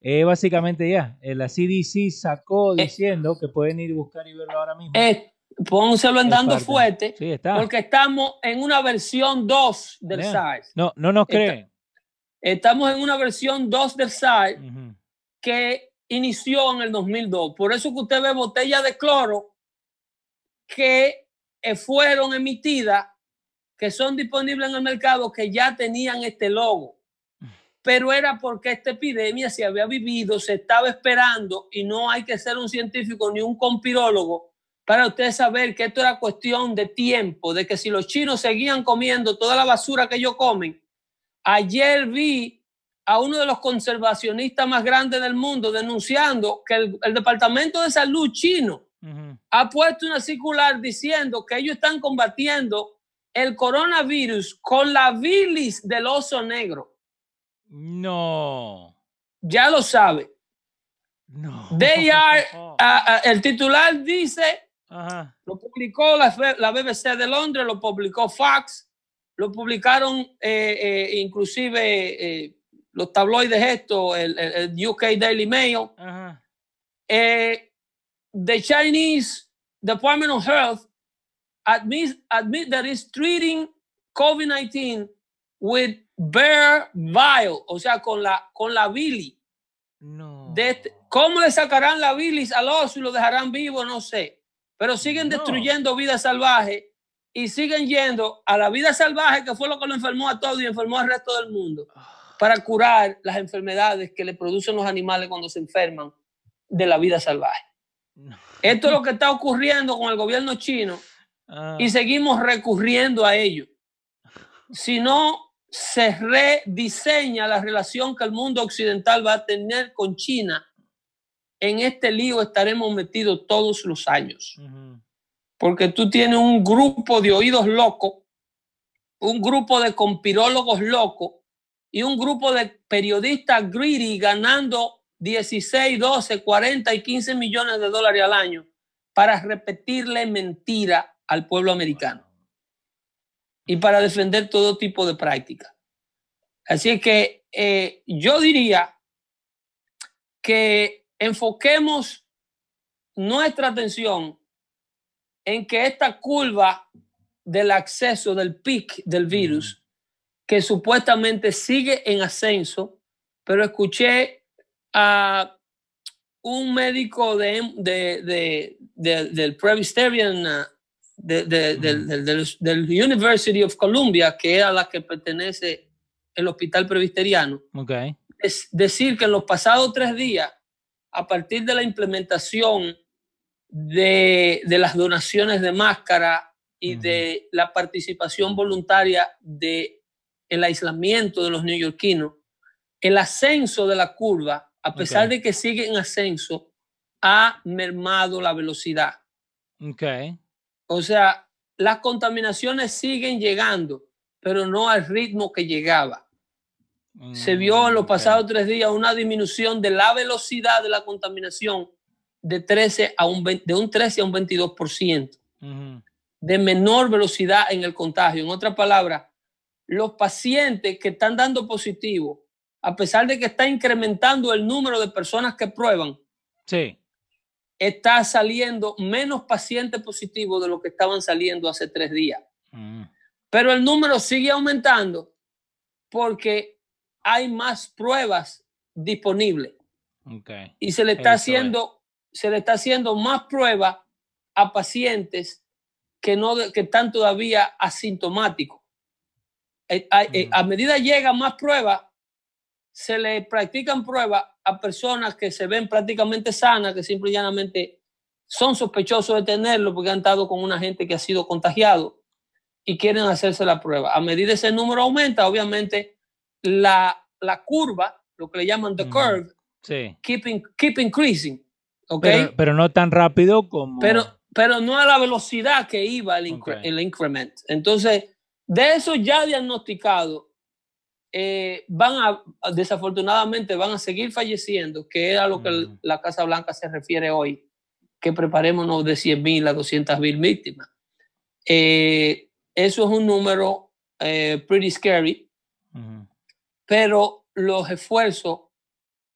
Speaker 1: Eh, básicamente ya, eh, la CDC sacó eh, diciendo que pueden ir a buscar y verlo ahora mismo.
Speaker 2: pónselo en dando fuerte, sí, está. porque estamos en una versión 2 del SARS.
Speaker 1: No, no nos creen.
Speaker 2: Estamos en una versión 2 del SARS que inició en el 2002. Por eso que usted ve botellas de cloro que eh, fueron emitidas, que son disponibles en el mercado, que ya tenían este logo. Pero era porque esta epidemia se había vivido, se estaba esperando y no hay que ser un científico ni un compirólogo para usted saber que esto era cuestión de tiempo, de que si los chinos seguían comiendo toda la basura que ellos comen, Ayer vi a uno de los conservacionistas más grandes del mundo denunciando que el, Departamento de Salud chino ha puesto una circular diciendo que ellos están combatiendo el coronavirus con la bilis del oso negro.
Speaker 1: No.
Speaker 2: Ya lo sabe.
Speaker 1: No.
Speaker 2: They are, el titular dice, lo publicó la, la BBC de Londres, lo publicó Fox, lo publicaron eh, eh, inclusive eh, los tabloides estos, el, UK Daily Mail. the Chinese Department of Health admit, admit that it's treating COVID-19 with bear bile, o sea, con la, con la bilis.
Speaker 1: No.
Speaker 2: Este, ¿Cómo le sacarán la bilis al oso y lo dejarán vivo? No sé. Pero siguen destruyendo vida salvaje y siguen yendo a la vida salvaje, que fue lo que lo enfermó a todos y enfermó al resto del mundo, para curar las enfermedades que le producen los animales cuando se enferman de la vida salvaje. Esto es lo que está ocurriendo con el gobierno chino ah. y seguimos recurriendo a ello. Si no se rediseña la relación que el mundo occidental va a tener con China, en este lío estaremos metidos todos los años. Porque tú tienes un grupo de oídos locos, un grupo de compirólogos locos y un grupo de periodistas greedy ganando 16, 12, 40 y 15 millones de dólares al año para repetirle mentira al pueblo americano y para defender todo tipo de práctica. Así que eh, yo diría que enfoquemos nuestra atención en que esta curva del acceso del pic del virus, que supuestamente sigue en ascenso, pero escuché a un médico de, de, de, de del Presbyterian, de, de, del, del, del, del University of Columbia, que es a la que pertenece el hospital presbiteriano,
Speaker 1: Okay.
Speaker 2: es decir que en los pasados tres días, a partir de la implementación de, de las donaciones de máscara y de la participación voluntaria de el aislamiento de los neoyorquinos, el ascenso de la curva, a pesar
Speaker 1: Ok.
Speaker 2: de que sigue en ascenso, ha mermado la velocidad.
Speaker 1: Okay.
Speaker 2: O sea, las contaminaciones siguen llegando, pero no al ritmo que llegaba. Se vio en los
Speaker 1: Mm,
Speaker 2: pasados tres días una disminución de la velocidad de la contaminación de, 13 a un, 20 de un 13 a un 22%,
Speaker 1: Ujú.
Speaker 2: de menor velocidad en el contagio. En otras palabras, los pacientes que están dando positivo, a pesar de que está incrementando el número de personas que prueban,
Speaker 1: Sí.
Speaker 2: Está saliendo menos pacientes positivos de lo que estaban saliendo hace tres días.
Speaker 1: Mm,
Speaker 2: Pero el número sigue aumentando porque hay más pruebas disponibles
Speaker 1: Okay.
Speaker 2: y se le está
Speaker 1: Eso es.
Speaker 2: haciendo se le está haciendo más pruebas a pacientes que no que están todavía asintomáticos. Eh, a, eh,
Speaker 1: Ujú.
Speaker 2: a medida llega más pruebas, se le practican pruebas a personas que se ven prácticamente sanas, que simple y llanamente son sospechosos de tenerlo porque han estado con una gente que ha sido contagiado y quieren hacerse la prueba. A medida ese número aumenta, obviamente la, la curva, lo que le llaman the curve,
Speaker 1: Sí.
Speaker 2: keep, in- keep increasing. ¿ok?
Speaker 1: Pero, pero no tan rápido como.
Speaker 2: pero, pero no a la velocidad que iba el, incre- el increment. Entonces, de eso ya diagnosticado, eh, van a, desafortunadamente, van a seguir falleciendo, que es a lo que la Casa Blanca se refiere hoy, que preparémonos de 100 mil a 200 mil víctimas. Eh, eso es un número eh, pretty scary,
Speaker 1: Ujú.
Speaker 2: pero los esfuerzos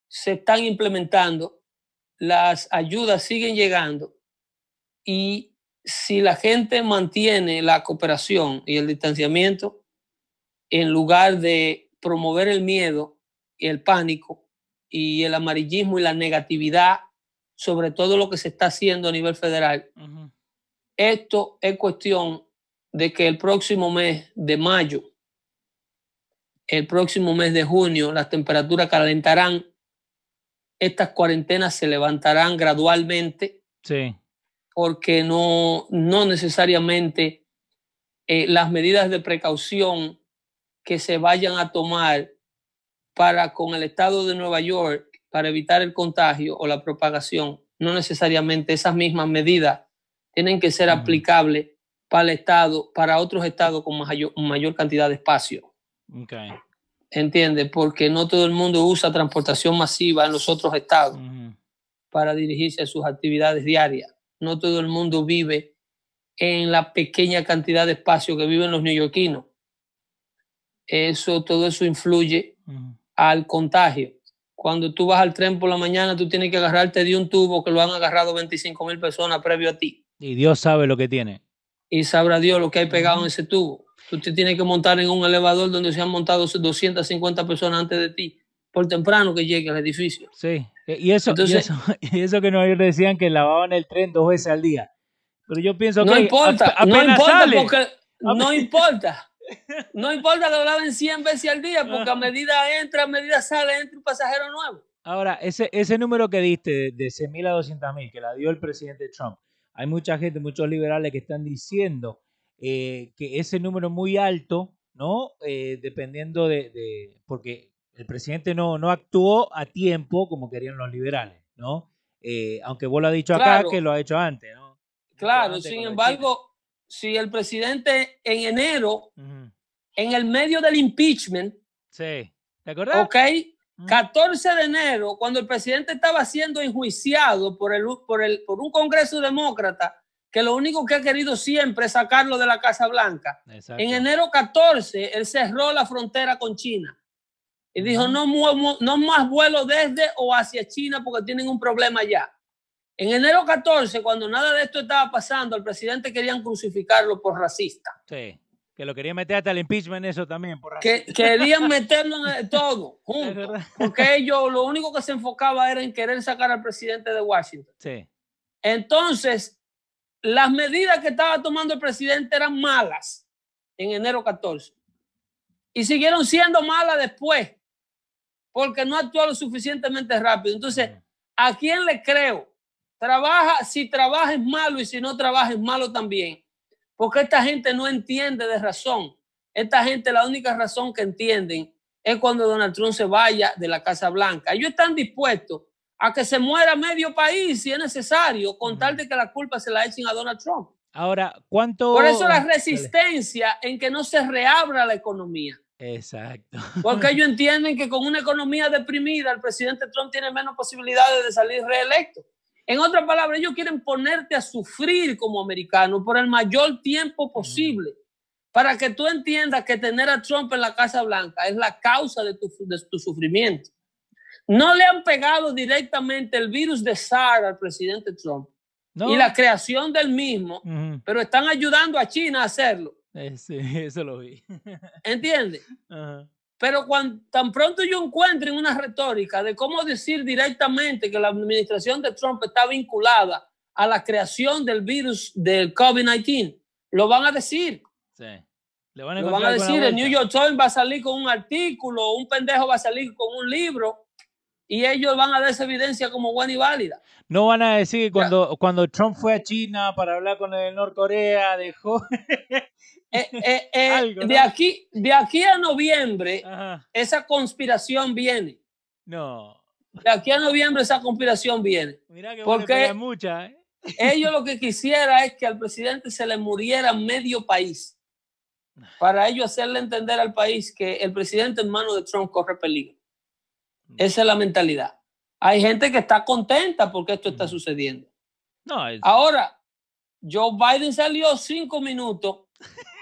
Speaker 2: se están implementando, las ayudas siguen llegando y si la gente mantiene la cooperación y el distanciamiento, en lugar de promover el miedo y el pánico y el amarillismo y la negatividad sobre todo lo que se está haciendo a nivel federal,
Speaker 1: Ujú.
Speaker 2: esto es cuestión de que el próximo mes de mayo, el próximo mes de junio, las temperaturas calentarán, estas cuarentenas se levantarán gradualmente
Speaker 1: Sí.
Speaker 2: porque no, no necesariamente eh, las medidas de precaución que se vayan a tomar para con el estado de Nueva York para evitar el contagio o la propagación, no necesariamente esas mismas medidas tienen que ser aplicables para el estado, para otros estados con mayor, mayor cantidad de espacio.
Speaker 1: Okay.
Speaker 2: ¿Entiendes? Porque no todo el mundo usa transportación masiva en los otros estados para dirigirse a sus actividades diarias. No todo el mundo vive en la pequeña cantidad de espacio que viven los neoyorquinos. Eso, todo eso influye al contagio. Cuando tú vas al tren por la mañana, tú tienes que agarrarte de un tubo que lo han agarrado 25 mil personas previo a ti.
Speaker 1: Y Dios sabe lo que tiene.
Speaker 2: Y sabrá Dios lo que hay pegado
Speaker 1: Ujú.
Speaker 2: en ese tubo. Tú te tienes que montar en un elevador donde se han montado 250 personas antes de ti, por temprano que llegue al edificio.
Speaker 1: Sí. E- Y eso,
Speaker 2: Entonces-
Speaker 1: y eso, y eso que nos decían que lavaban el tren dos veces al día. Pero yo pienso
Speaker 2: no
Speaker 1: que
Speaker 2: importa,
Speaker 1: ap-
Speaker 2: no importa
Speaker 1: sale.
Speaker 2: porque no importa. No importa que lo laven 100 veces al día, porque a medida entra, a medida sale, entra un pasajero nuevo.
Speaker 1: Ahora, ese, ese número que diste de, de 100.000 a 200.000 que la dio el presidente Trump, hay mucha gente, muchos liberales que están diciendo eh, que ese número es muy alto, ¿no? Eh, dependiendo de, de- porque el presidente no, no actuó a tiempo como querían los liberales, ¿no? Eh, aunque vos lo has dicho acá
Speaker 2: Claro.
Speaker 1: que lo ha hecho antes, ¿no?
Speaker 2: Claro,
Speaker 1: Antes
Speaker 2: sin embargo, si el presidente en enero, en el medio del impeachment,
Speaker 1: Sí. ¿Te acordás?
Speaker 2: ¿ok?
Speaker 1: Ujú.
Speaker 2: 14 de enero, cuando el presidente estaba siendo enjuiciado por, el, por, el, por un Congreso demócrata, que lo único que ha querido siempre es sacarlo de la Casa Blanca.
Speaker 1: Exacto.
Speaker 2: En enero 14, él cerró la frontera con China y dijo, no más vuelos desde o hacia China porque tienen un problema allá. En enero 14, cuando nada de esto estaba pasando, al presidente querían crucificarlo por racista.
Speaker 1: Sí. Que lo quería meter hasta el impeachment eso también. Por
Speaker 2: que querían meterlo en todo, junto. Porque ellos lo único que se enfocaba era en querer sacar al presidente de Washington.
Speaker 1: Sí.
Speaker 2: Entonces, las medidas que estaba tomando el presidente eran malas en enero 14. Y siguieron siendo malas después, porque no actuó lo suficientemente rápido. Entonces, ¿a quién le creo? Trabaja, si trabaja es malo y si no trabaja es malo también. Porque esta gente no entiende de razón. Esta gente, la única razón que entienden es cuando Donald Trump se vaya de la Casa Blanca. Ellos están dispuestos a que se muera medio país si es necesario, con tal de que la culpa se la echen a Donald Trump.
Speaker 1: Ahora, ¿cuánto?
Speaker 2: Por eso la resistencia en que no se reabra la economía.
Speaker 1: Exacto.
Speaker 2: Porque ellos entienden que con una economía deprimida el presidente Trump tiene menos posibilidades de salir reelecto. En otras palabras, ellos quieren ponerte a sufrir como americano por el mayor tiempo posible para que tú entiendas que tener a Trump en la Casa Blanca es la causa de tu, de tu sufrimiento. No le han pegado directamente el virus de SARS al presidente Trump y la creación del mismo, pero están ayudando a China a hacerlo.
Speaker 1: Eh, sí, eso lo vi.
Speaker 2: ¿Entiendes? Pero cuando tan pronto yo encuentre una retórica de cómo decir directamente que la administración de Trump está vinculada a la creación del virus del COVID-19, lo van a decir.
Speaker 1: Sí.
Speaker 2: Le van a lo van a decir, el New York Times va a salir con un artículo, un pendejo va a salir con un libro y ellos van a dar esa evidencia como buena y válida.
Speaker 1: No van a decir que cuando, cuando Trump fue a China para hablar con el Norcorea, dejó...
Speaker 2: Eh, eh, eh, de, aquí, de aquí a noviembre, esa conspiración viene.
Speaker 1: No.
Speaker 2: De aquí a noviembre esa conspiración viene.
Speaker 1: Mira que porque mucha,
Speaker 2: ellos lo que quisiera es que al presidente se le muriera medio país. Para ellos hacerle entender al país que el presidente en manos de Trump corre peligro. Esa es la mentalidad. Hay gente que está contenta porque esto está sucediendo.
Speaker 1: No,
Speaker 2: Ahora, Joe Biden salió cinco minutos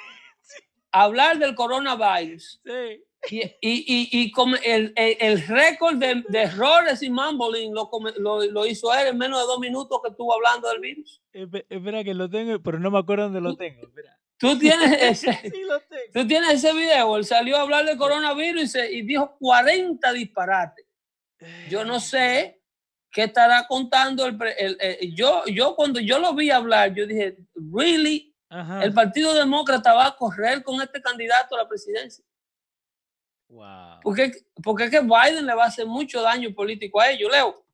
Speaker 2: hablar del coronavirus. Y, y, y, el, el, récord de, errores y mumbling lo, lo, hizo él en menos de dos minutos que estuvo hablando del virus.
Speaker 1: Espera que lo tengo, pero no me acuerdo dónde lo tengo.
Speaker 2: Tú tienes ese, Tú tienes ese video. Él salió a hablar del coronavirus y, dijo 40 disparates. Yo no sé qué estará contando el, el, yo yo cuando yo lo vi hablar yo dije really el Partido Demócrata va a correr con este candidato a la presidencia.
Speaker 1: Wow.
Speaker 2: Porque, porque es que Biden le va a hacer mucho daño político a ellos, Leo.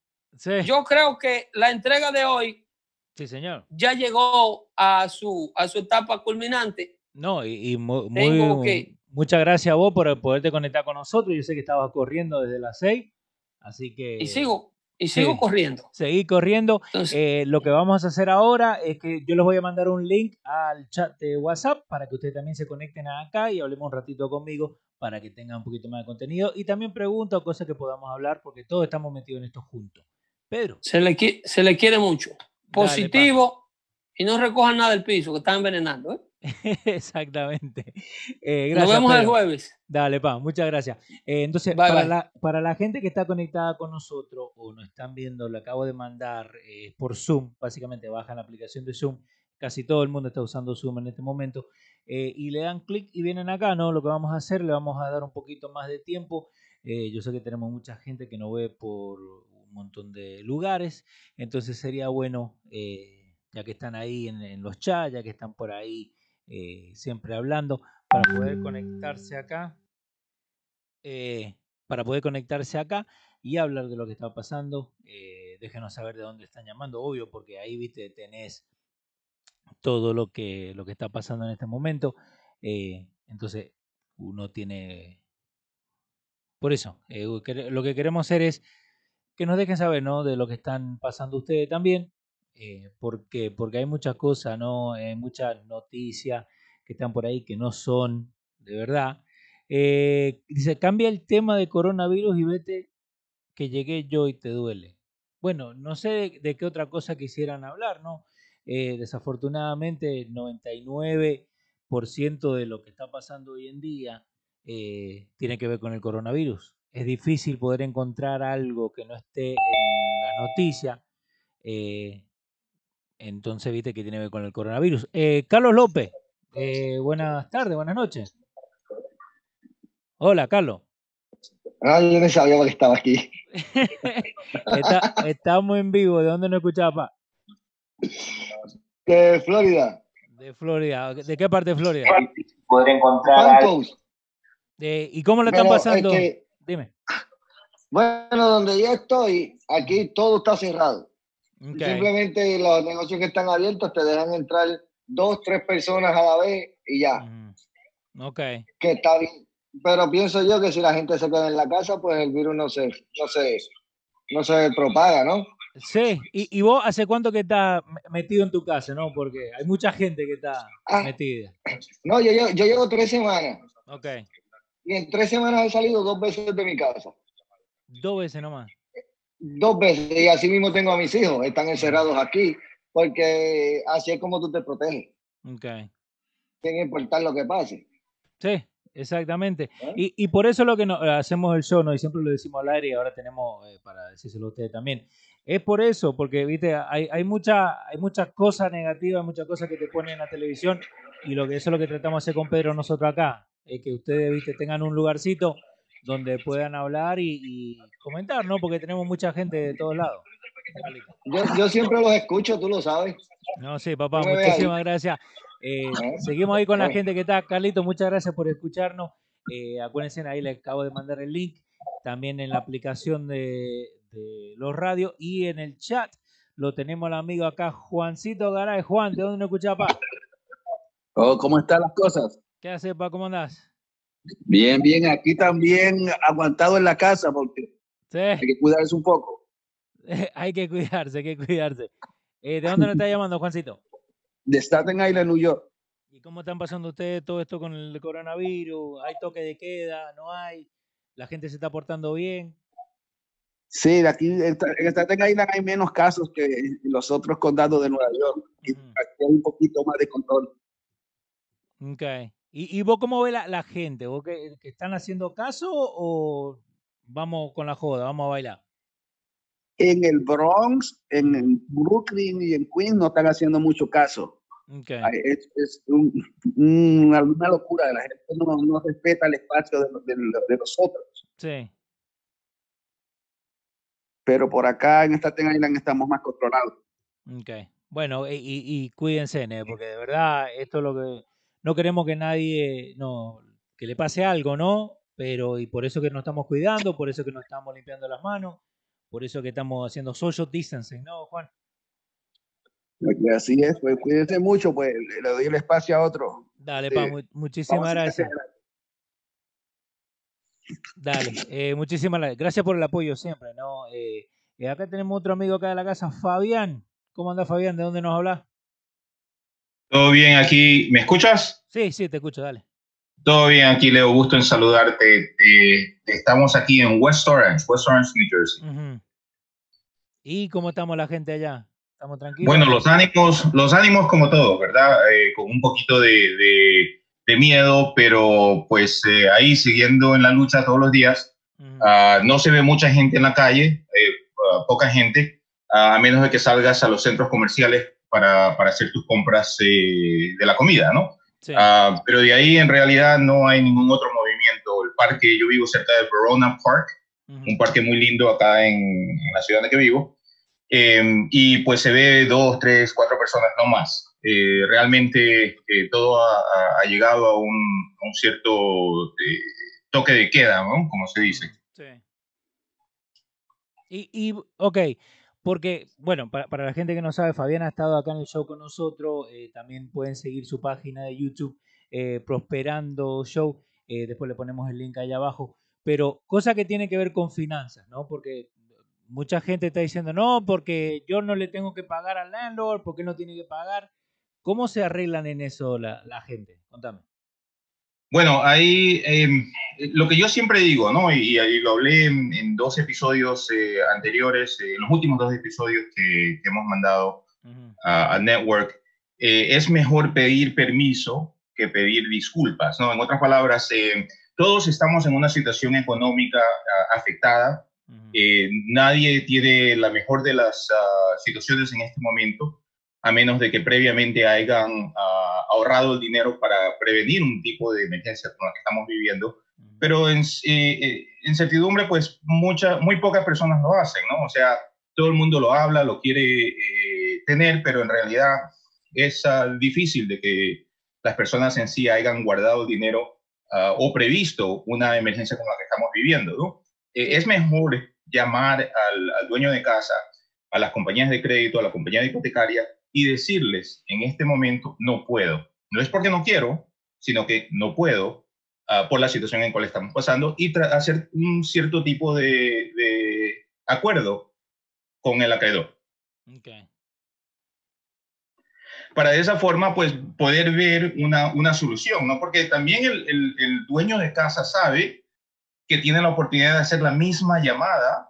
Speaker 2: Yo creo que la entrega de hoy
Speaker 1: sí, señor.
Speaker 2: ya llegó a su, a su etapa culminante.
Speaker 1: No, y, muy, muchas gracias a vos por poderte conectar con nosotros. Yo sé que estabas corriendo desde las seis, así que...
Speaker 2: Y sigo, y sigo corriendo.
Speaker 1: Seguí corriendo. Eh, lo que vamos a hacer ahora es que yo les voy a mandar un link al chat de WhatsApp para que ustedes también se conecten acá y hablemos un ratito conmigo para que tengan un poquito más de contenido y también preguntas o cosas que podamos hablar porque todos estamos metidos en esto juntos. Pedro.
Speaker 2: Se le, se le quiere mucho. Positivo y no recojan nada del piso que están envenenando. ¿eh?
Speaker 1: Exactamente. Eh,
Speaker 2: Nos vemos el jueves.
Speaker 1: Dale, pa, muchas gracias. Eh, entonces, para, La, para la gente que está conectada con nosotros o nos están viendo, lo acabo de mandar eh, por Zoom, básicamente bajan la aplicación de Zoom, casi todo el mundo está usando Zoom en este momento, y le dan clic y vienen acá, ¿no? Lo que vamos a hacer, le vamos a dar un poquito más de tiempo. yo sé que tenemos mucha gente que nos ve por un montón de lugares, entonces sería bueno, ya que están ahí en, en los chats, ya que están por ahí eh, siempre hablando, para poder conectarse acá, eh, para poder conectarse acá y hablar de lo que está pasando. Eh, déjenos saber de dónde están llamando, obvio, porque ahí viste tenés todo lo que, lo que está pasando en este momento. entonces, uno tiene... Por eso, lo que queremos hacer es que nos dejen saber ¿no? de lo que están pasando ustedes también eh, porque, hay muchas cosas, ¿no? Hay muchas noticias que están por ahí que no son de verdad. Eh, dice, cambia el tema de coronavirus y vete que llegué yo y te duele. Bueno, no sé de, qué otra cosa quisieran hablar, ¿no? Eh, desafortunadamente, el 99% de lo que está pasando hoy en día tiene que ver con el coronavirus. Es difícil poder encontrar algo que no esté en la noticia. Entonces, viste que tiene que ver con el coronavirus. Eh, Carlos López, Eh, buenas tardes, buenas noches. Hola, Carlos.
Speaker 3: Ah, yo no sabía que estaba aquí.
Speaker 1: estamos en vivo. ¿De dónde nos escuchaba, pa?
Speaker 3: De Florida.
Speaker 1: De Florida. ¿De qué parte de Florida?
Speaker 4: Podré encontrar.
Speaker 1: ¿Y cómo le están pasando? Dime.
Speaker 3: Bueno, donde yo estoy, aquí todo está cerrado. Simplemente los negocios que están abiertos te dejan entrar dos, tres personas a la vez y ya.
Speaker 1: Ok.
Speaker 3: Que está bien. Pero pienso yo que si la gente se queda en la casa, pues el virus no se, no se, no se propaga, ¿no?
Speaker 1: Sí, ¿Y, ¿Y, vos hace cuánto que estás metido en tu casa, no? Porque hay mucha gente que está ah. metida.
Speaker 3: No, yo, yo, yo, llevo tres semanas.
Speaker 1: Ok.
Speaker 3: Y en tres semanas he salido dos veces de mi casa.
Speaker 1: Dos veces nomás.
Speaker 3: Dos veces, y así mismo tengo a mis hijos, están encerrados aquí, porque así es como tú te proteges.
Speaker 1: Ok.
Speaker 3: Sin importar lo que pase.
Speaker 1: Sí, exactamente. ¿Eh? Y, y, por eso lo que no, hacemos el show, ¿no? y siempre lo decimos al aire, y ahora tenemos, eh, para decírselo a ustedes también, es por eso, porque viste, hay, hay, mucha, hay muchas cosas negativas, muchas cosas que te ponen en la televisión, y lo que eso es lo que tratamos de hacer con Pedro nosotros acá, es que ustedes viste tengan un lugarcito donde puedan hablar y, comentar, ¿no? Porque tenemos mucha gente de todos lados.
Speaker 3: Yo, yo siempre los escucho, tú lo sabes.
Speaker 1: No, sí, papá, muchísimas gracias. Eh, seguimos ahí con la gente que está. Carlito, muchas gracias por escucharnos. Eh, acuérdense, ahí les acabo de mandar el link. También en la aplicación de, los radios y en el chat lo tenemos al amigo acá, Juancito Garay. Juan, ¿de dónde nos escucha, papá?
Speaker 5: Oh, ¿Cómo están las cosas?
Speaker 1: ¿Qué haces, pa? ¿Cómo andás?
Speaker 5: Bien, bien, aquí también aguantado en la casa porque hay que cuidarse un poco.
Speaker 1: hay que cuidarse, hay que cuidarse. Eh, ¿De dónde nos está llamando, Juancito?
Speaker 5: De Staten Island, New York.
Speaker 1: ¿Y cómo están pasando ustedes todo esto con el coronavirus? ¿Hay toque de queda? ¿No hay? ¿La gente se está portando bien?
Speaker 5: Sí, aquí en Staten Island hay menos casos que en los otros condados de Nueva York. Aquí hay un poquito más de control.
Speaker 1: Ok. ¿Y, vos cómo ves la, gente? ¿Vos que, están haciendo caso o vamos con la joda, vamos a bailar?
Speaker 5: En el Bronx, en Brooklyn y en Queens no están haciendo mucho caso.
Speaker 1: Okay.
Speaker 5: Es, una, locura, la gente no, respeta el espacio de, de, los otros.
Speaker 1: Sí.
Speaker 5: Pero por acá en Staten Island estamos más controlados.
Speaker 1: Ok. Bueno, y, y, cuídense, porque de verdad esto es lo que no queremos que nadie, no, que le pase algo, ¿no? Pero, y por eso que nos estamos cuidando, por eso que nos estamos limpiando las manos, por eso que estamos haciendo social distancing, ¿no, Juan?
Speaker 5: Así es, pues cuídense mucho, pues le doy el espacio a otro.
Speaker 1: Dale, pa, muchísimas gracias. Dale, eh, muchísimas gracias. Gracias por el apoyo siempre, ¿no? Eh, eh, acá tenemos otro amigo acá de la casa, Fabián. ¿Cómo anda Fabián? ¿De dónde nos habla?
Speaker 4: Todo bien aquí. ¿Me escuchas?
Speaker 1: Sí, sí, te escucho, dale.
Speaker 4: Todo bien aquí, Leo. Gusto en saludarte. Eh, estamos aquí en West Orange, West Orange, New Jersey.
Speaker 1: ¿Y cómo estamos la gente allá? ¿Estamos tranquilos?
Speaker 4: Bueno, los ánimos, los ánimos como todo, ¿verdad? Eh, con un poquito de, de, miedo, pero pues eh, ahí siguiendo en la lucha todos los días. Ah, no se ve mucha gente en la calle, ah, poca gente, ah, a menos de que salgas a los centros comerciales para, para hacer tus compras eh, de la comida, ¿no? Ah, pero de ahí en realidad no hay ningún otro movimiento. El parque, yo vivo cerca de Verona Park, un parque muy lindo acá en, en la ciudad en la que vivo, em, y pues se ve dos, tres, cuatro personas, no más. Eh, realmente eh, todo ha, ha, llegado a un, un cierto toque de queda, ¿no? Como se dice.
Speaker 1: Sí. Y, y ok, porque, bueno, para, la gente que no sabe, Fabián ha estado acá en el show con nosotros. Eh, también pueden seguir su página de YouTube, eh, Prosperando Show. Eh, después le ponemos el link ahí abajo. Pero cosa que tiene que ver con finanzas, ¿no? Porque mucha gente está diciendo, no, porque yo no le tengo que pagar al landlord, porque él no tiene que pagar. ¿Cómo se arreglan en eso la, la gente? Contame.
Speaker 4: Bueno, ahí em, lo que yo siempre digo, ¿no? Y, y lo hablé en, dos episodios eh, anteriores, eh, en los últimos dos episodios que, hemos mandado a, Network, eh, es mejor pedir permiso que pedir disculpas, ¿no? En otras palabras, todos estamos en una situación económica afectada, nadie tiene la mejor de las ah, situaciones en este momento, a menos de que previamente hayan ah, ahorrado el dinero para prevenir un tipo de emergencia como la que estamos viviendo. Pero en, eh, eh, en certidumbre, pues mucha, muy pocas personas lo hacen, ¿no? O sea, todo el mundo lo habla, lo quiere eh, tener, pero en realidad es difícil de que las personas en sí hayan guardado dinero ah, o previsto una emergencia como la que estamos viviendo, ¿no? es mejor llamar al, al dueño de casa, a las compañías de crédito, a la compañía de hipotecaria, y decirles en este momento no puedo. No es porque no quiero, sino que no puedo ah, por la situación en la cual estamos pasando y hacer un cierto tipo de, acuerdo con el acreedor. Para de esa forma, pues, poder ver una, una solución, ¿no? Porque también el, el dueño de casa sabe que tiene la oportunidad de hacer la misma llamada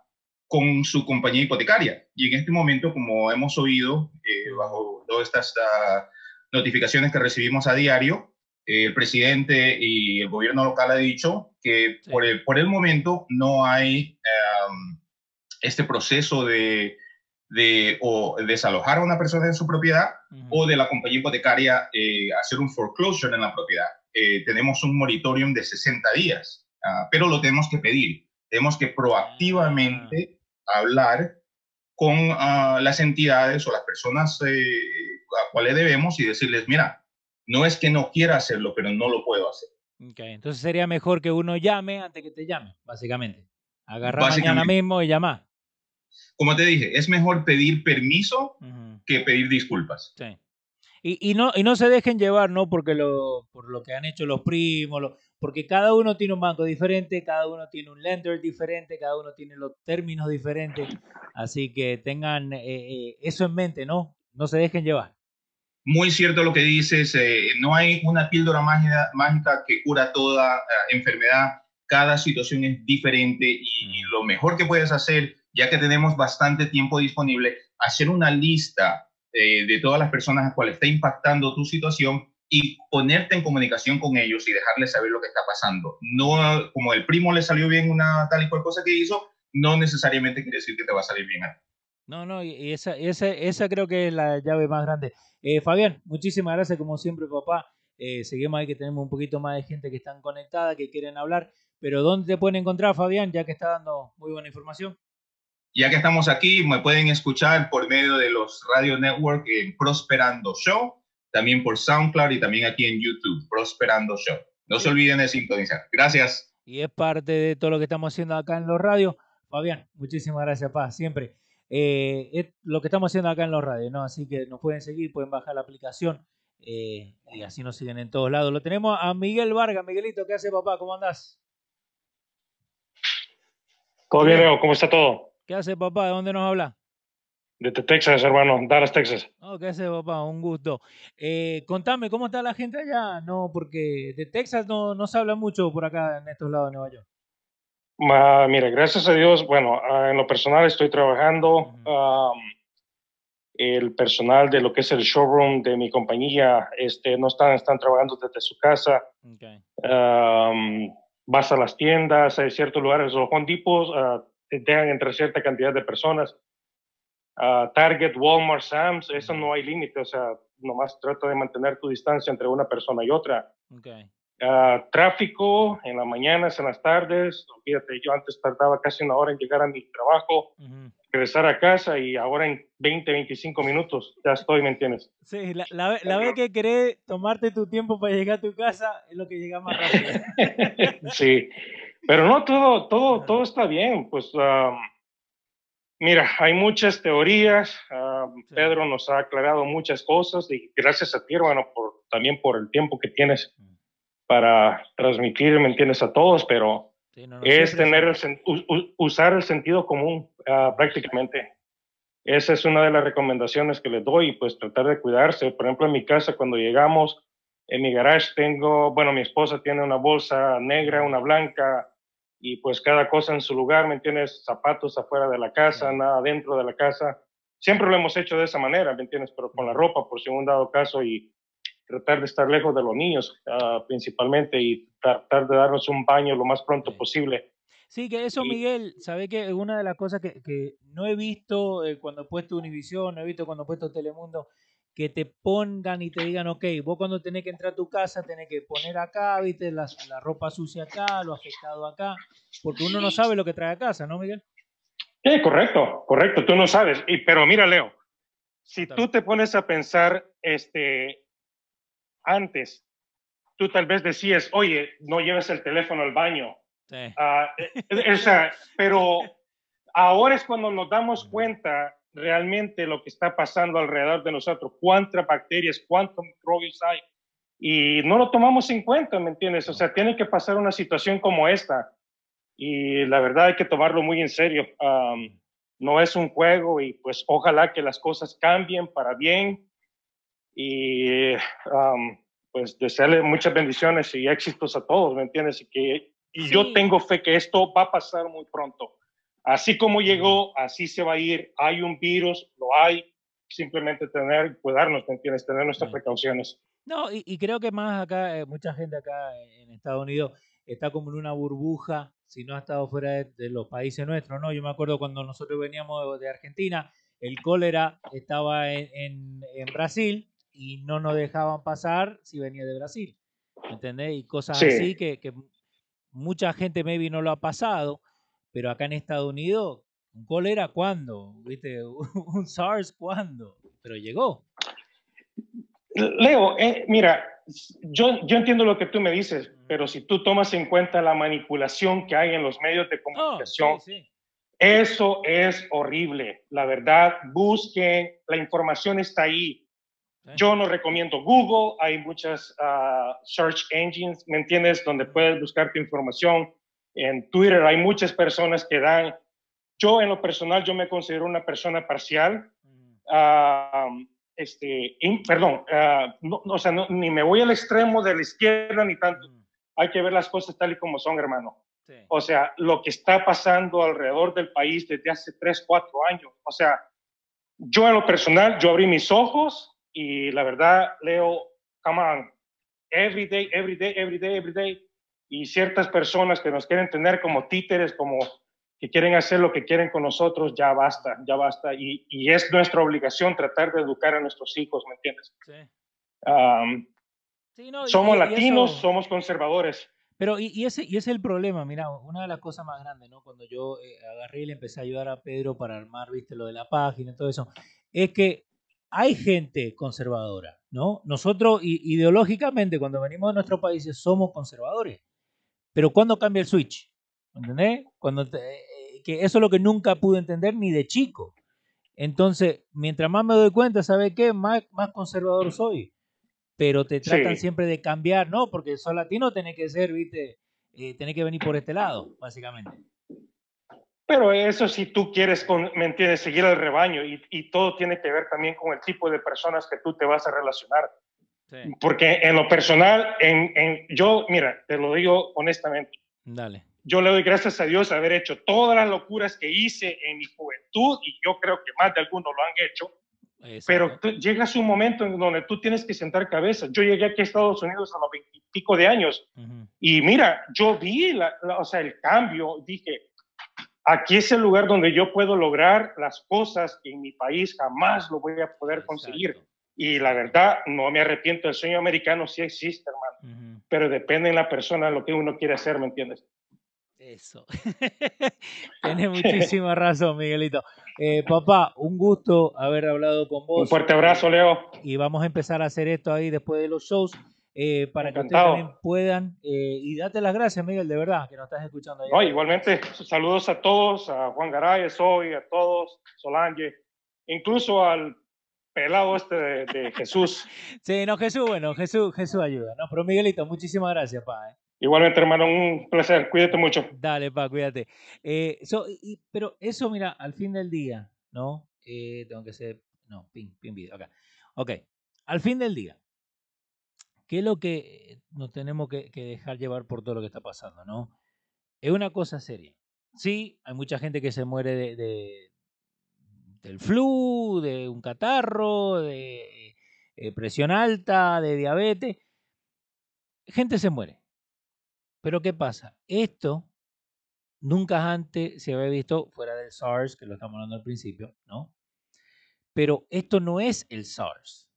Speaker 4: con su compañía hipotecaria. Y en este momento, como hemos oído eh, bajo todas estas uh, notificaciones que recibimos a diario, eh, el presidente y el gobierno local ha dicho que por, el, por el momento no hay um, este proceso de, de o desalojar a una persona en su propiedad o de la compañía hipotecaria eh, hacer un foreclosure en la propiedad. tenemos un moratorium de 60 días, uh, pero lo tenemos que pedir. Tenemos que proactivamente hablar con ah, las entidades o las personas eh, a cuales debemos y decirles, mira, no es que no quiera hacerlo, pero no lo puedo hacer.
Speaker 1: Okay, entonces sería mejor que uno llame antes que te llame, básicamente. Agarrar mañana mismo y llamar.
Speaker 4: Como te dije, es mejor pedir permiso que pedir disculpas.
Speaker 1: Sí. Y, y, no, y no se dejen llevar, ¿no? Porque lo, por lo que han hecho los primos, porque cada uno tiene un banco diferente, cada uno tiene un lender diferente, cada uno tiene los términos diferentes. Así que tengan eh, eh, eso en mente, ¿no? No se dejen llevar.
Speaker 4: Muy cierto lo que dices, eh, no hay una píldora mágica, mágica que cura toda enfermedad, cada situación es diferente y, lo mejor que puedes hacer, ya que tenemos bastante tiempo disponible, hacer una lista de todas las personas a las cuales está impactando tu situación y ponerte en comunicación con ellos y dejarles saber lo que está pasando. No, como el primo le salió bien una tal y cual cosa que hizo, no necesariamente quiere decir que te va a salir bien.
Speaker 1: No, no, y esa, esa, esa creo que es la llave más grande. Eh, Fabián, muchísimas gracias como siempre, papá. Eh, seguimos ahí que tenemos un poquito más de gente que están conectada, que quieren hablar. Pero ¿dónde te pueden encontrar, Fabián, ya que está dando muy buena información?
Speaker 4: Ya que estamos aquí, me pueden escuchar por medio de los Radio Network en Prosperando Show también por SoundCloud y también aquí en YouTube, Prosperando Show. No se olviden de sintonizar. Gracias.
Speaker 1: Y es parte de todo lo que estamos haciendo acá en los radios. Fabián, muchísimas gracias, Paz, siempre. Eh, es lo que estamos haciendo acá en los radios, ¿no? Así que nos pueden seguir, pueden bajar la aplicación eh, y así nos siguen en todos lados. Lo tenemos a Miguel Vargas. Miguelito, ¿qué hace, papá? ¿Cómo andás?
Speaker 6: Todo bien, Leo. ¿Cómo está todo?
Speaker 1: ¿Qué hace, papá? ¿De dónde nos habla?
Speaker 6: De Texas, hermano, Dallas, Texas.
Speaker 1: Oh, ¿qué hace, papá? Un gusto. Eh, contame, ¿cómo está la gente allá? No, porque de Texas no, no se habla mucho por acá en estos lados de Nueva York.
Speaker 6: mira, gracias a Dios, bueno, ah, en lo personal estoy trabajando. el personal de lo que es el showroom de mi compañía este, no están, están trabajando desde su casa. vas a las tiendas, hay ciertos lugares, los Juan Depot uh, te dejan entre cierta cantidad de personas Target, Walmart, Sam's, eso no hay límite, o sea, nomás trata de mantener tu distancia entre una persona y otra. Okay. tráfico en las mañanas, en las tardes, fíjate, yo antes tardaba casi una hora en llegar a mi trabajo, regresar a casa y ahora en 20, 25 minutos ya estoy, ¿me entiendes?
Speaker 1: Sí, la, la, vez que querés tomarte tu tiempo para llegar a tu casa es lo que llega más rápido.
Speaker 6: sí, pero no, todo, todo, todo está bien, pues... Mira, hay muchas teorías. Ah, Pedro nos ha aclarado muchas cosas y gracias a ti, hermano, por, también por el tiempo que tienes para transmitir, ¿me entiendes? A todos, pero es tener el, usar el sentido común ah, prácticamente. Esa es una de las recomendaciones que les doy, pues tratar de cuidarse. Por ejemplo, en mi casa, cuando llegamos, en mi garage tengo, bueno, mi esposa tiene una bolsa negra, una blanca, y pues cada cosa en su lugar, ¿me entiendes? Zapatos afuera de la casa, nada dentro de la casa. Siempre lo hemos hecho de esa manera, ¿me entiendes? Pero con la ropa, por si un dado caso, y tratar de estar lejos de los niños ah, principalmente y tratar de darnos un baño lo más pronto posible.
Speaker 1: Sí, que eso, Miguel, sabe que una de las cosas que, que no he visto eh, cuando he puesto Univision, no he visto cuando he puesto Telemundo, que te pongan y te digan, ok, vos cuando tenés que entrar a tu casa tenés que poner acá, viste, la, ropa sucia acá, lo afectado acá, porque uno no sabe lo que trae a casa, ¿no, Miguel?
Speaker 6: Sí, correcto, correcto, tú no sabes. Y, pero mira, Leo, si tú te pones a pensar, este, antes, tú tal vez decías, oye, no lleves el teléfono al baño. Sí. Ah, e, e, pero ahora es cuando nos damos cuenta realmente lo que está pasando alrededor de nosotros, cuántas bacterias, cuántos microbios hay, y no lo tomamos en cuenta, ¿me entiendes? O sea, tiene que pasar una situación como esta, y la verdad hay que tomarlo muy en serio. no es un juego y pues ojalá que las cosas cambien para bien y pues desearle muchas bendiciones y éxitos a todos, ¿me entiendes? Y, que, y yo tengo fe que esto va a pasar muy pronto. Así como llegó, así se va a ir. Hay un virus, lo hay. Simplemente tener, cuidarnos, ¿me entiendes? Tener nuestras precauciones.
Speaker 1: No, y, creo que más acá, eh, mucha gente acá en Estados Unidos está como en una burbuja, si no ha estado fuera de, los países nuestros, ¿no? Yo me acuerdo cuando nosotros veníamos de Argentina, el cólera estaba en, Brasil y no nos dejaban pasar si venía de Brasil, ¿entendés? Y cosas así que, que mucha gente maybe no lo ha pasado pero acá en Estados Unidos, ¿un cólera cuándo? ¿Viste? ¿Un SARS cuándo? Pero llegó.
Speaker 6: Leo, eh, mira, yo, yo entiendo lo que tú me dices, pero si tú tomas en cuenta la manipulación que hay en los medios de oh, comunicación, eso es horrible. La verdad, busquen, la información está ahí. Yo no recomiendo Google, hay muchas ah, search engines, ¿me entiendes? Donde puedes buscar tu información en Twitter hay muchas personas que dan, yo en lo personal, yo me considero una persona parcial. Uh, este, perdón, uh, no, o sea, ni me voy al extremo de la izquierda ni tanto. Hay que ver las cosas tal y como son, hermano. O sea, lo que está pasando alrededor del país desde hace 3, 4 años. O sea, yo en lo personal, yo abrí mis ojos y la verdad, leo, come on, every day, every day, every day, every day, y ciertas personas que nos quieren tener como títeres, como que quieren hacer lo que quieren con nosotros, ya basta, ya basta. Y, y es nuestra obligación tratar de educar a nuestros hijos, ¿me entiendes? Sí. somos latinos, somos conservadores.
Speaker 1: Pero, y, y, ese, y ese es el problema, mira, una de las cosas más grandes, ¿no? Cuando yo eh, agarré y le empecé a ayudar a Pedro para armar, viste, lo de la página y todo eso, es que hay gente conservadora, ¿no? Nosotros ideológicamente, cuando venimos de nuestros países, somos conservadores. Pero ¿cuándo cambia el switch? ¿Entendés? Cuando eh, que eso es lo que nunca pude entender ni de chico. Entonces, mientras más me doy cuenta, ¿sabe qué? Más, más conservador soy. Pero te tratan siempre de cambiar, ¿no? Porque sos latino, tenés que ser, ¿viste? Eh, tenés que venir por este lado, básicamente.
Speaker 6: Pero eso si tú quieres, ¿me entiendes? Seguir al rebaño y, y, todo tiene que ver también con el tipo de personas que tú te vas a relacionar. Porque en lo personal, en, en, yo, mira, te lo digo honestamente.
Speaker 1: Dale.
Speaker 6: Yo le doy gracias a Dios haber hecho todas las locuras que hice en mi juventud y yo creo que más de algunos lo han hecho. Pero llegas un momento en donde tú tienes que sentar cabeza. Yo llegué aquí a Estados Unidos a los veintipico de años y mira, yo vi la, o sea, el cambio. Dije, aquí es el lugar donde yo puedo lograr las cosas que en mi país jamás lo voy a poder conseguir. Y la verdad, no me arrepiento, el sueño americano sí existe, hermano, pero depende de la persona lo que uno quiere hacer, ¿me entiendes?
Speaker 1: Eso. Tienes muchísima razón, Miguelito. Eh, papá, un gusto haber hablado con vos.
Speaker 6: Un fuerte abrazo, Leo.
Speaker 1: Y vamos a empezar a hacer esto ahí después de los shows. Eh, para que ustedes también puedan. Eh, y date las gracias, Miguel, de verdad, que nos estás escuchando.
Speaker 6: Ahí. igualmente, saludos a todos, a Juan Garay, Soy, a todos, Solange, incluso al pelado este de, Jesús.
Speaker 1: Sí, no, Jesús, bueno, Jesús, Jesús ayuda, ¿no? Pero Miguelito, muchísimas gracias, pa. ¿eh?
Speaker 6: Igualmente, hermano, un placer. Cuídate mucho.
Speaker 1: Dale, pa, cuídate. Eh, pero eso, mira, al fin del día, ¿no? Eh, tengo que ser. No, pin, pin video, acá. Ok. Al fin del día, ¿qué es lo que nos tenemos que, dejar llevar por todo lo que está pasando, no? Es una cosa seria. Sí, hay mucha gente que se muere de del flu, de un catarro, de eh, presión alta, de diabetes. Gente se muere. Pero ¿qué pasa? Esto nunca antes se había visto fuera del SARS, que lo estamos hablando al principio, ¿no? Pero esto no es el SARS.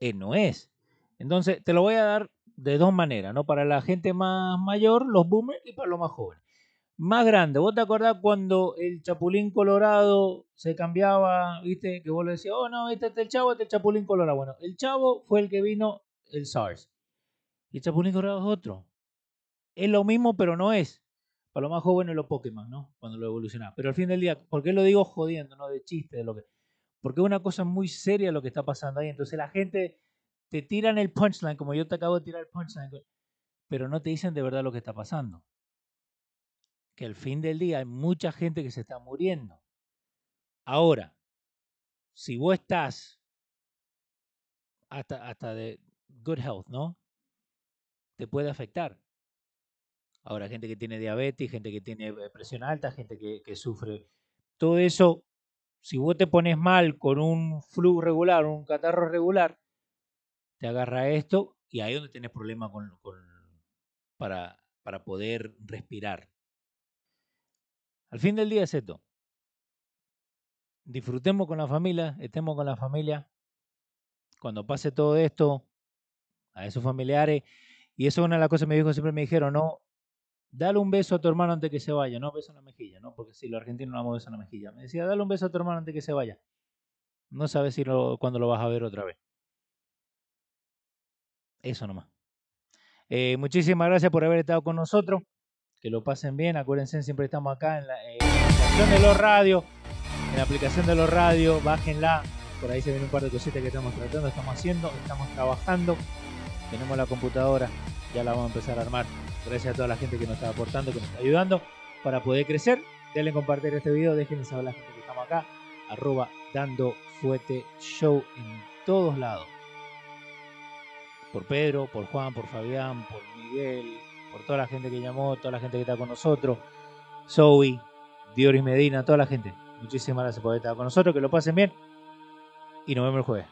Speaker 1: eh, no es. Entonces, te lo voy a dar de dos maneras, ¿no? Para la gente más mayor, los boomers, y para los más jóvenes. Más grande, ¿vos te acordás cuando el Chapulín Colorado se cambiaba, viste? Que vos le decías, oh no, este es el chavo, este es el Chapulín Colorado. Bueno, el chavo fue el que vino el SARS. Y el Chapulín Colorado es otro. Es lo mismo, pero no es. Para los más jóvenes los Pokémon, ¿no? Cuando lo evolucionaba. Pero al fin del día, ¿por qué lo digo jodiendo, no de chiste, de lo que... Porque es una cosa muy seria lo que está pasando ahí. Entonces la gente te tiran el punchline, como yo te acabo de tirar el punchline, pero no te dicen de verdad lo que está pasando. Que al fin del día hay mucha gente que se está muriendo. Ahora, si vos estás hasta, hasta de good health, ¿no? Te puede afectar. Ahora, gente que tiene diabetes, gente que tiene eh, presión alta, gente que, sufre. Todo eso, si vos te pones mal con un flu regular, un catarro regular, te agarra esto y ahí es donde tienes problemas con, para, para poder respirar. Al fin del día es esto. Disfrutemos con la familia, estemos con la familia. Cuando pase todo esto, a esos familiares, y eso es una de las cosas que mis hijos siempre me dijeron, no, dale un beso a tu hermano antes que se vaya, no beso en la mejilla, ¿no? Porque si los argentinos no damos beso en la mejilla. Me decía, dale un beso a tu hermano antes que se vaya. No sabes si lo, cuándo lo vas a ver otra vez. Eso nomás. Eh, muchísimas gracias por haber estado con nosotros. Que lo pasen bien. Acuérdense, siempre estamos acá en la, aplicación de los radios. En la aplicación de los radios, bájenla. Por ahí se ven un par de cositas que estamos tratando, estamos haciendo, estamos trabajando. Tenemos la computadora, ya la vamos a empezar a armar. Gracias a toda la gente que nos está aportando, que nos está ayudando para poder crecer. Denle compartir este video, déjenme saber a la gente que estamos acá. Arroba dando fuete show en todos lados por Pedro, por Juan, por Fabián, por Miguel, por toda la gente que llamó, toda la gente que está con nosotros, Zoe, Dioris Medina, toda la gente. Muchísimas gracias por estado con nosotros, que lo pasen bien y nos vemos el jueves.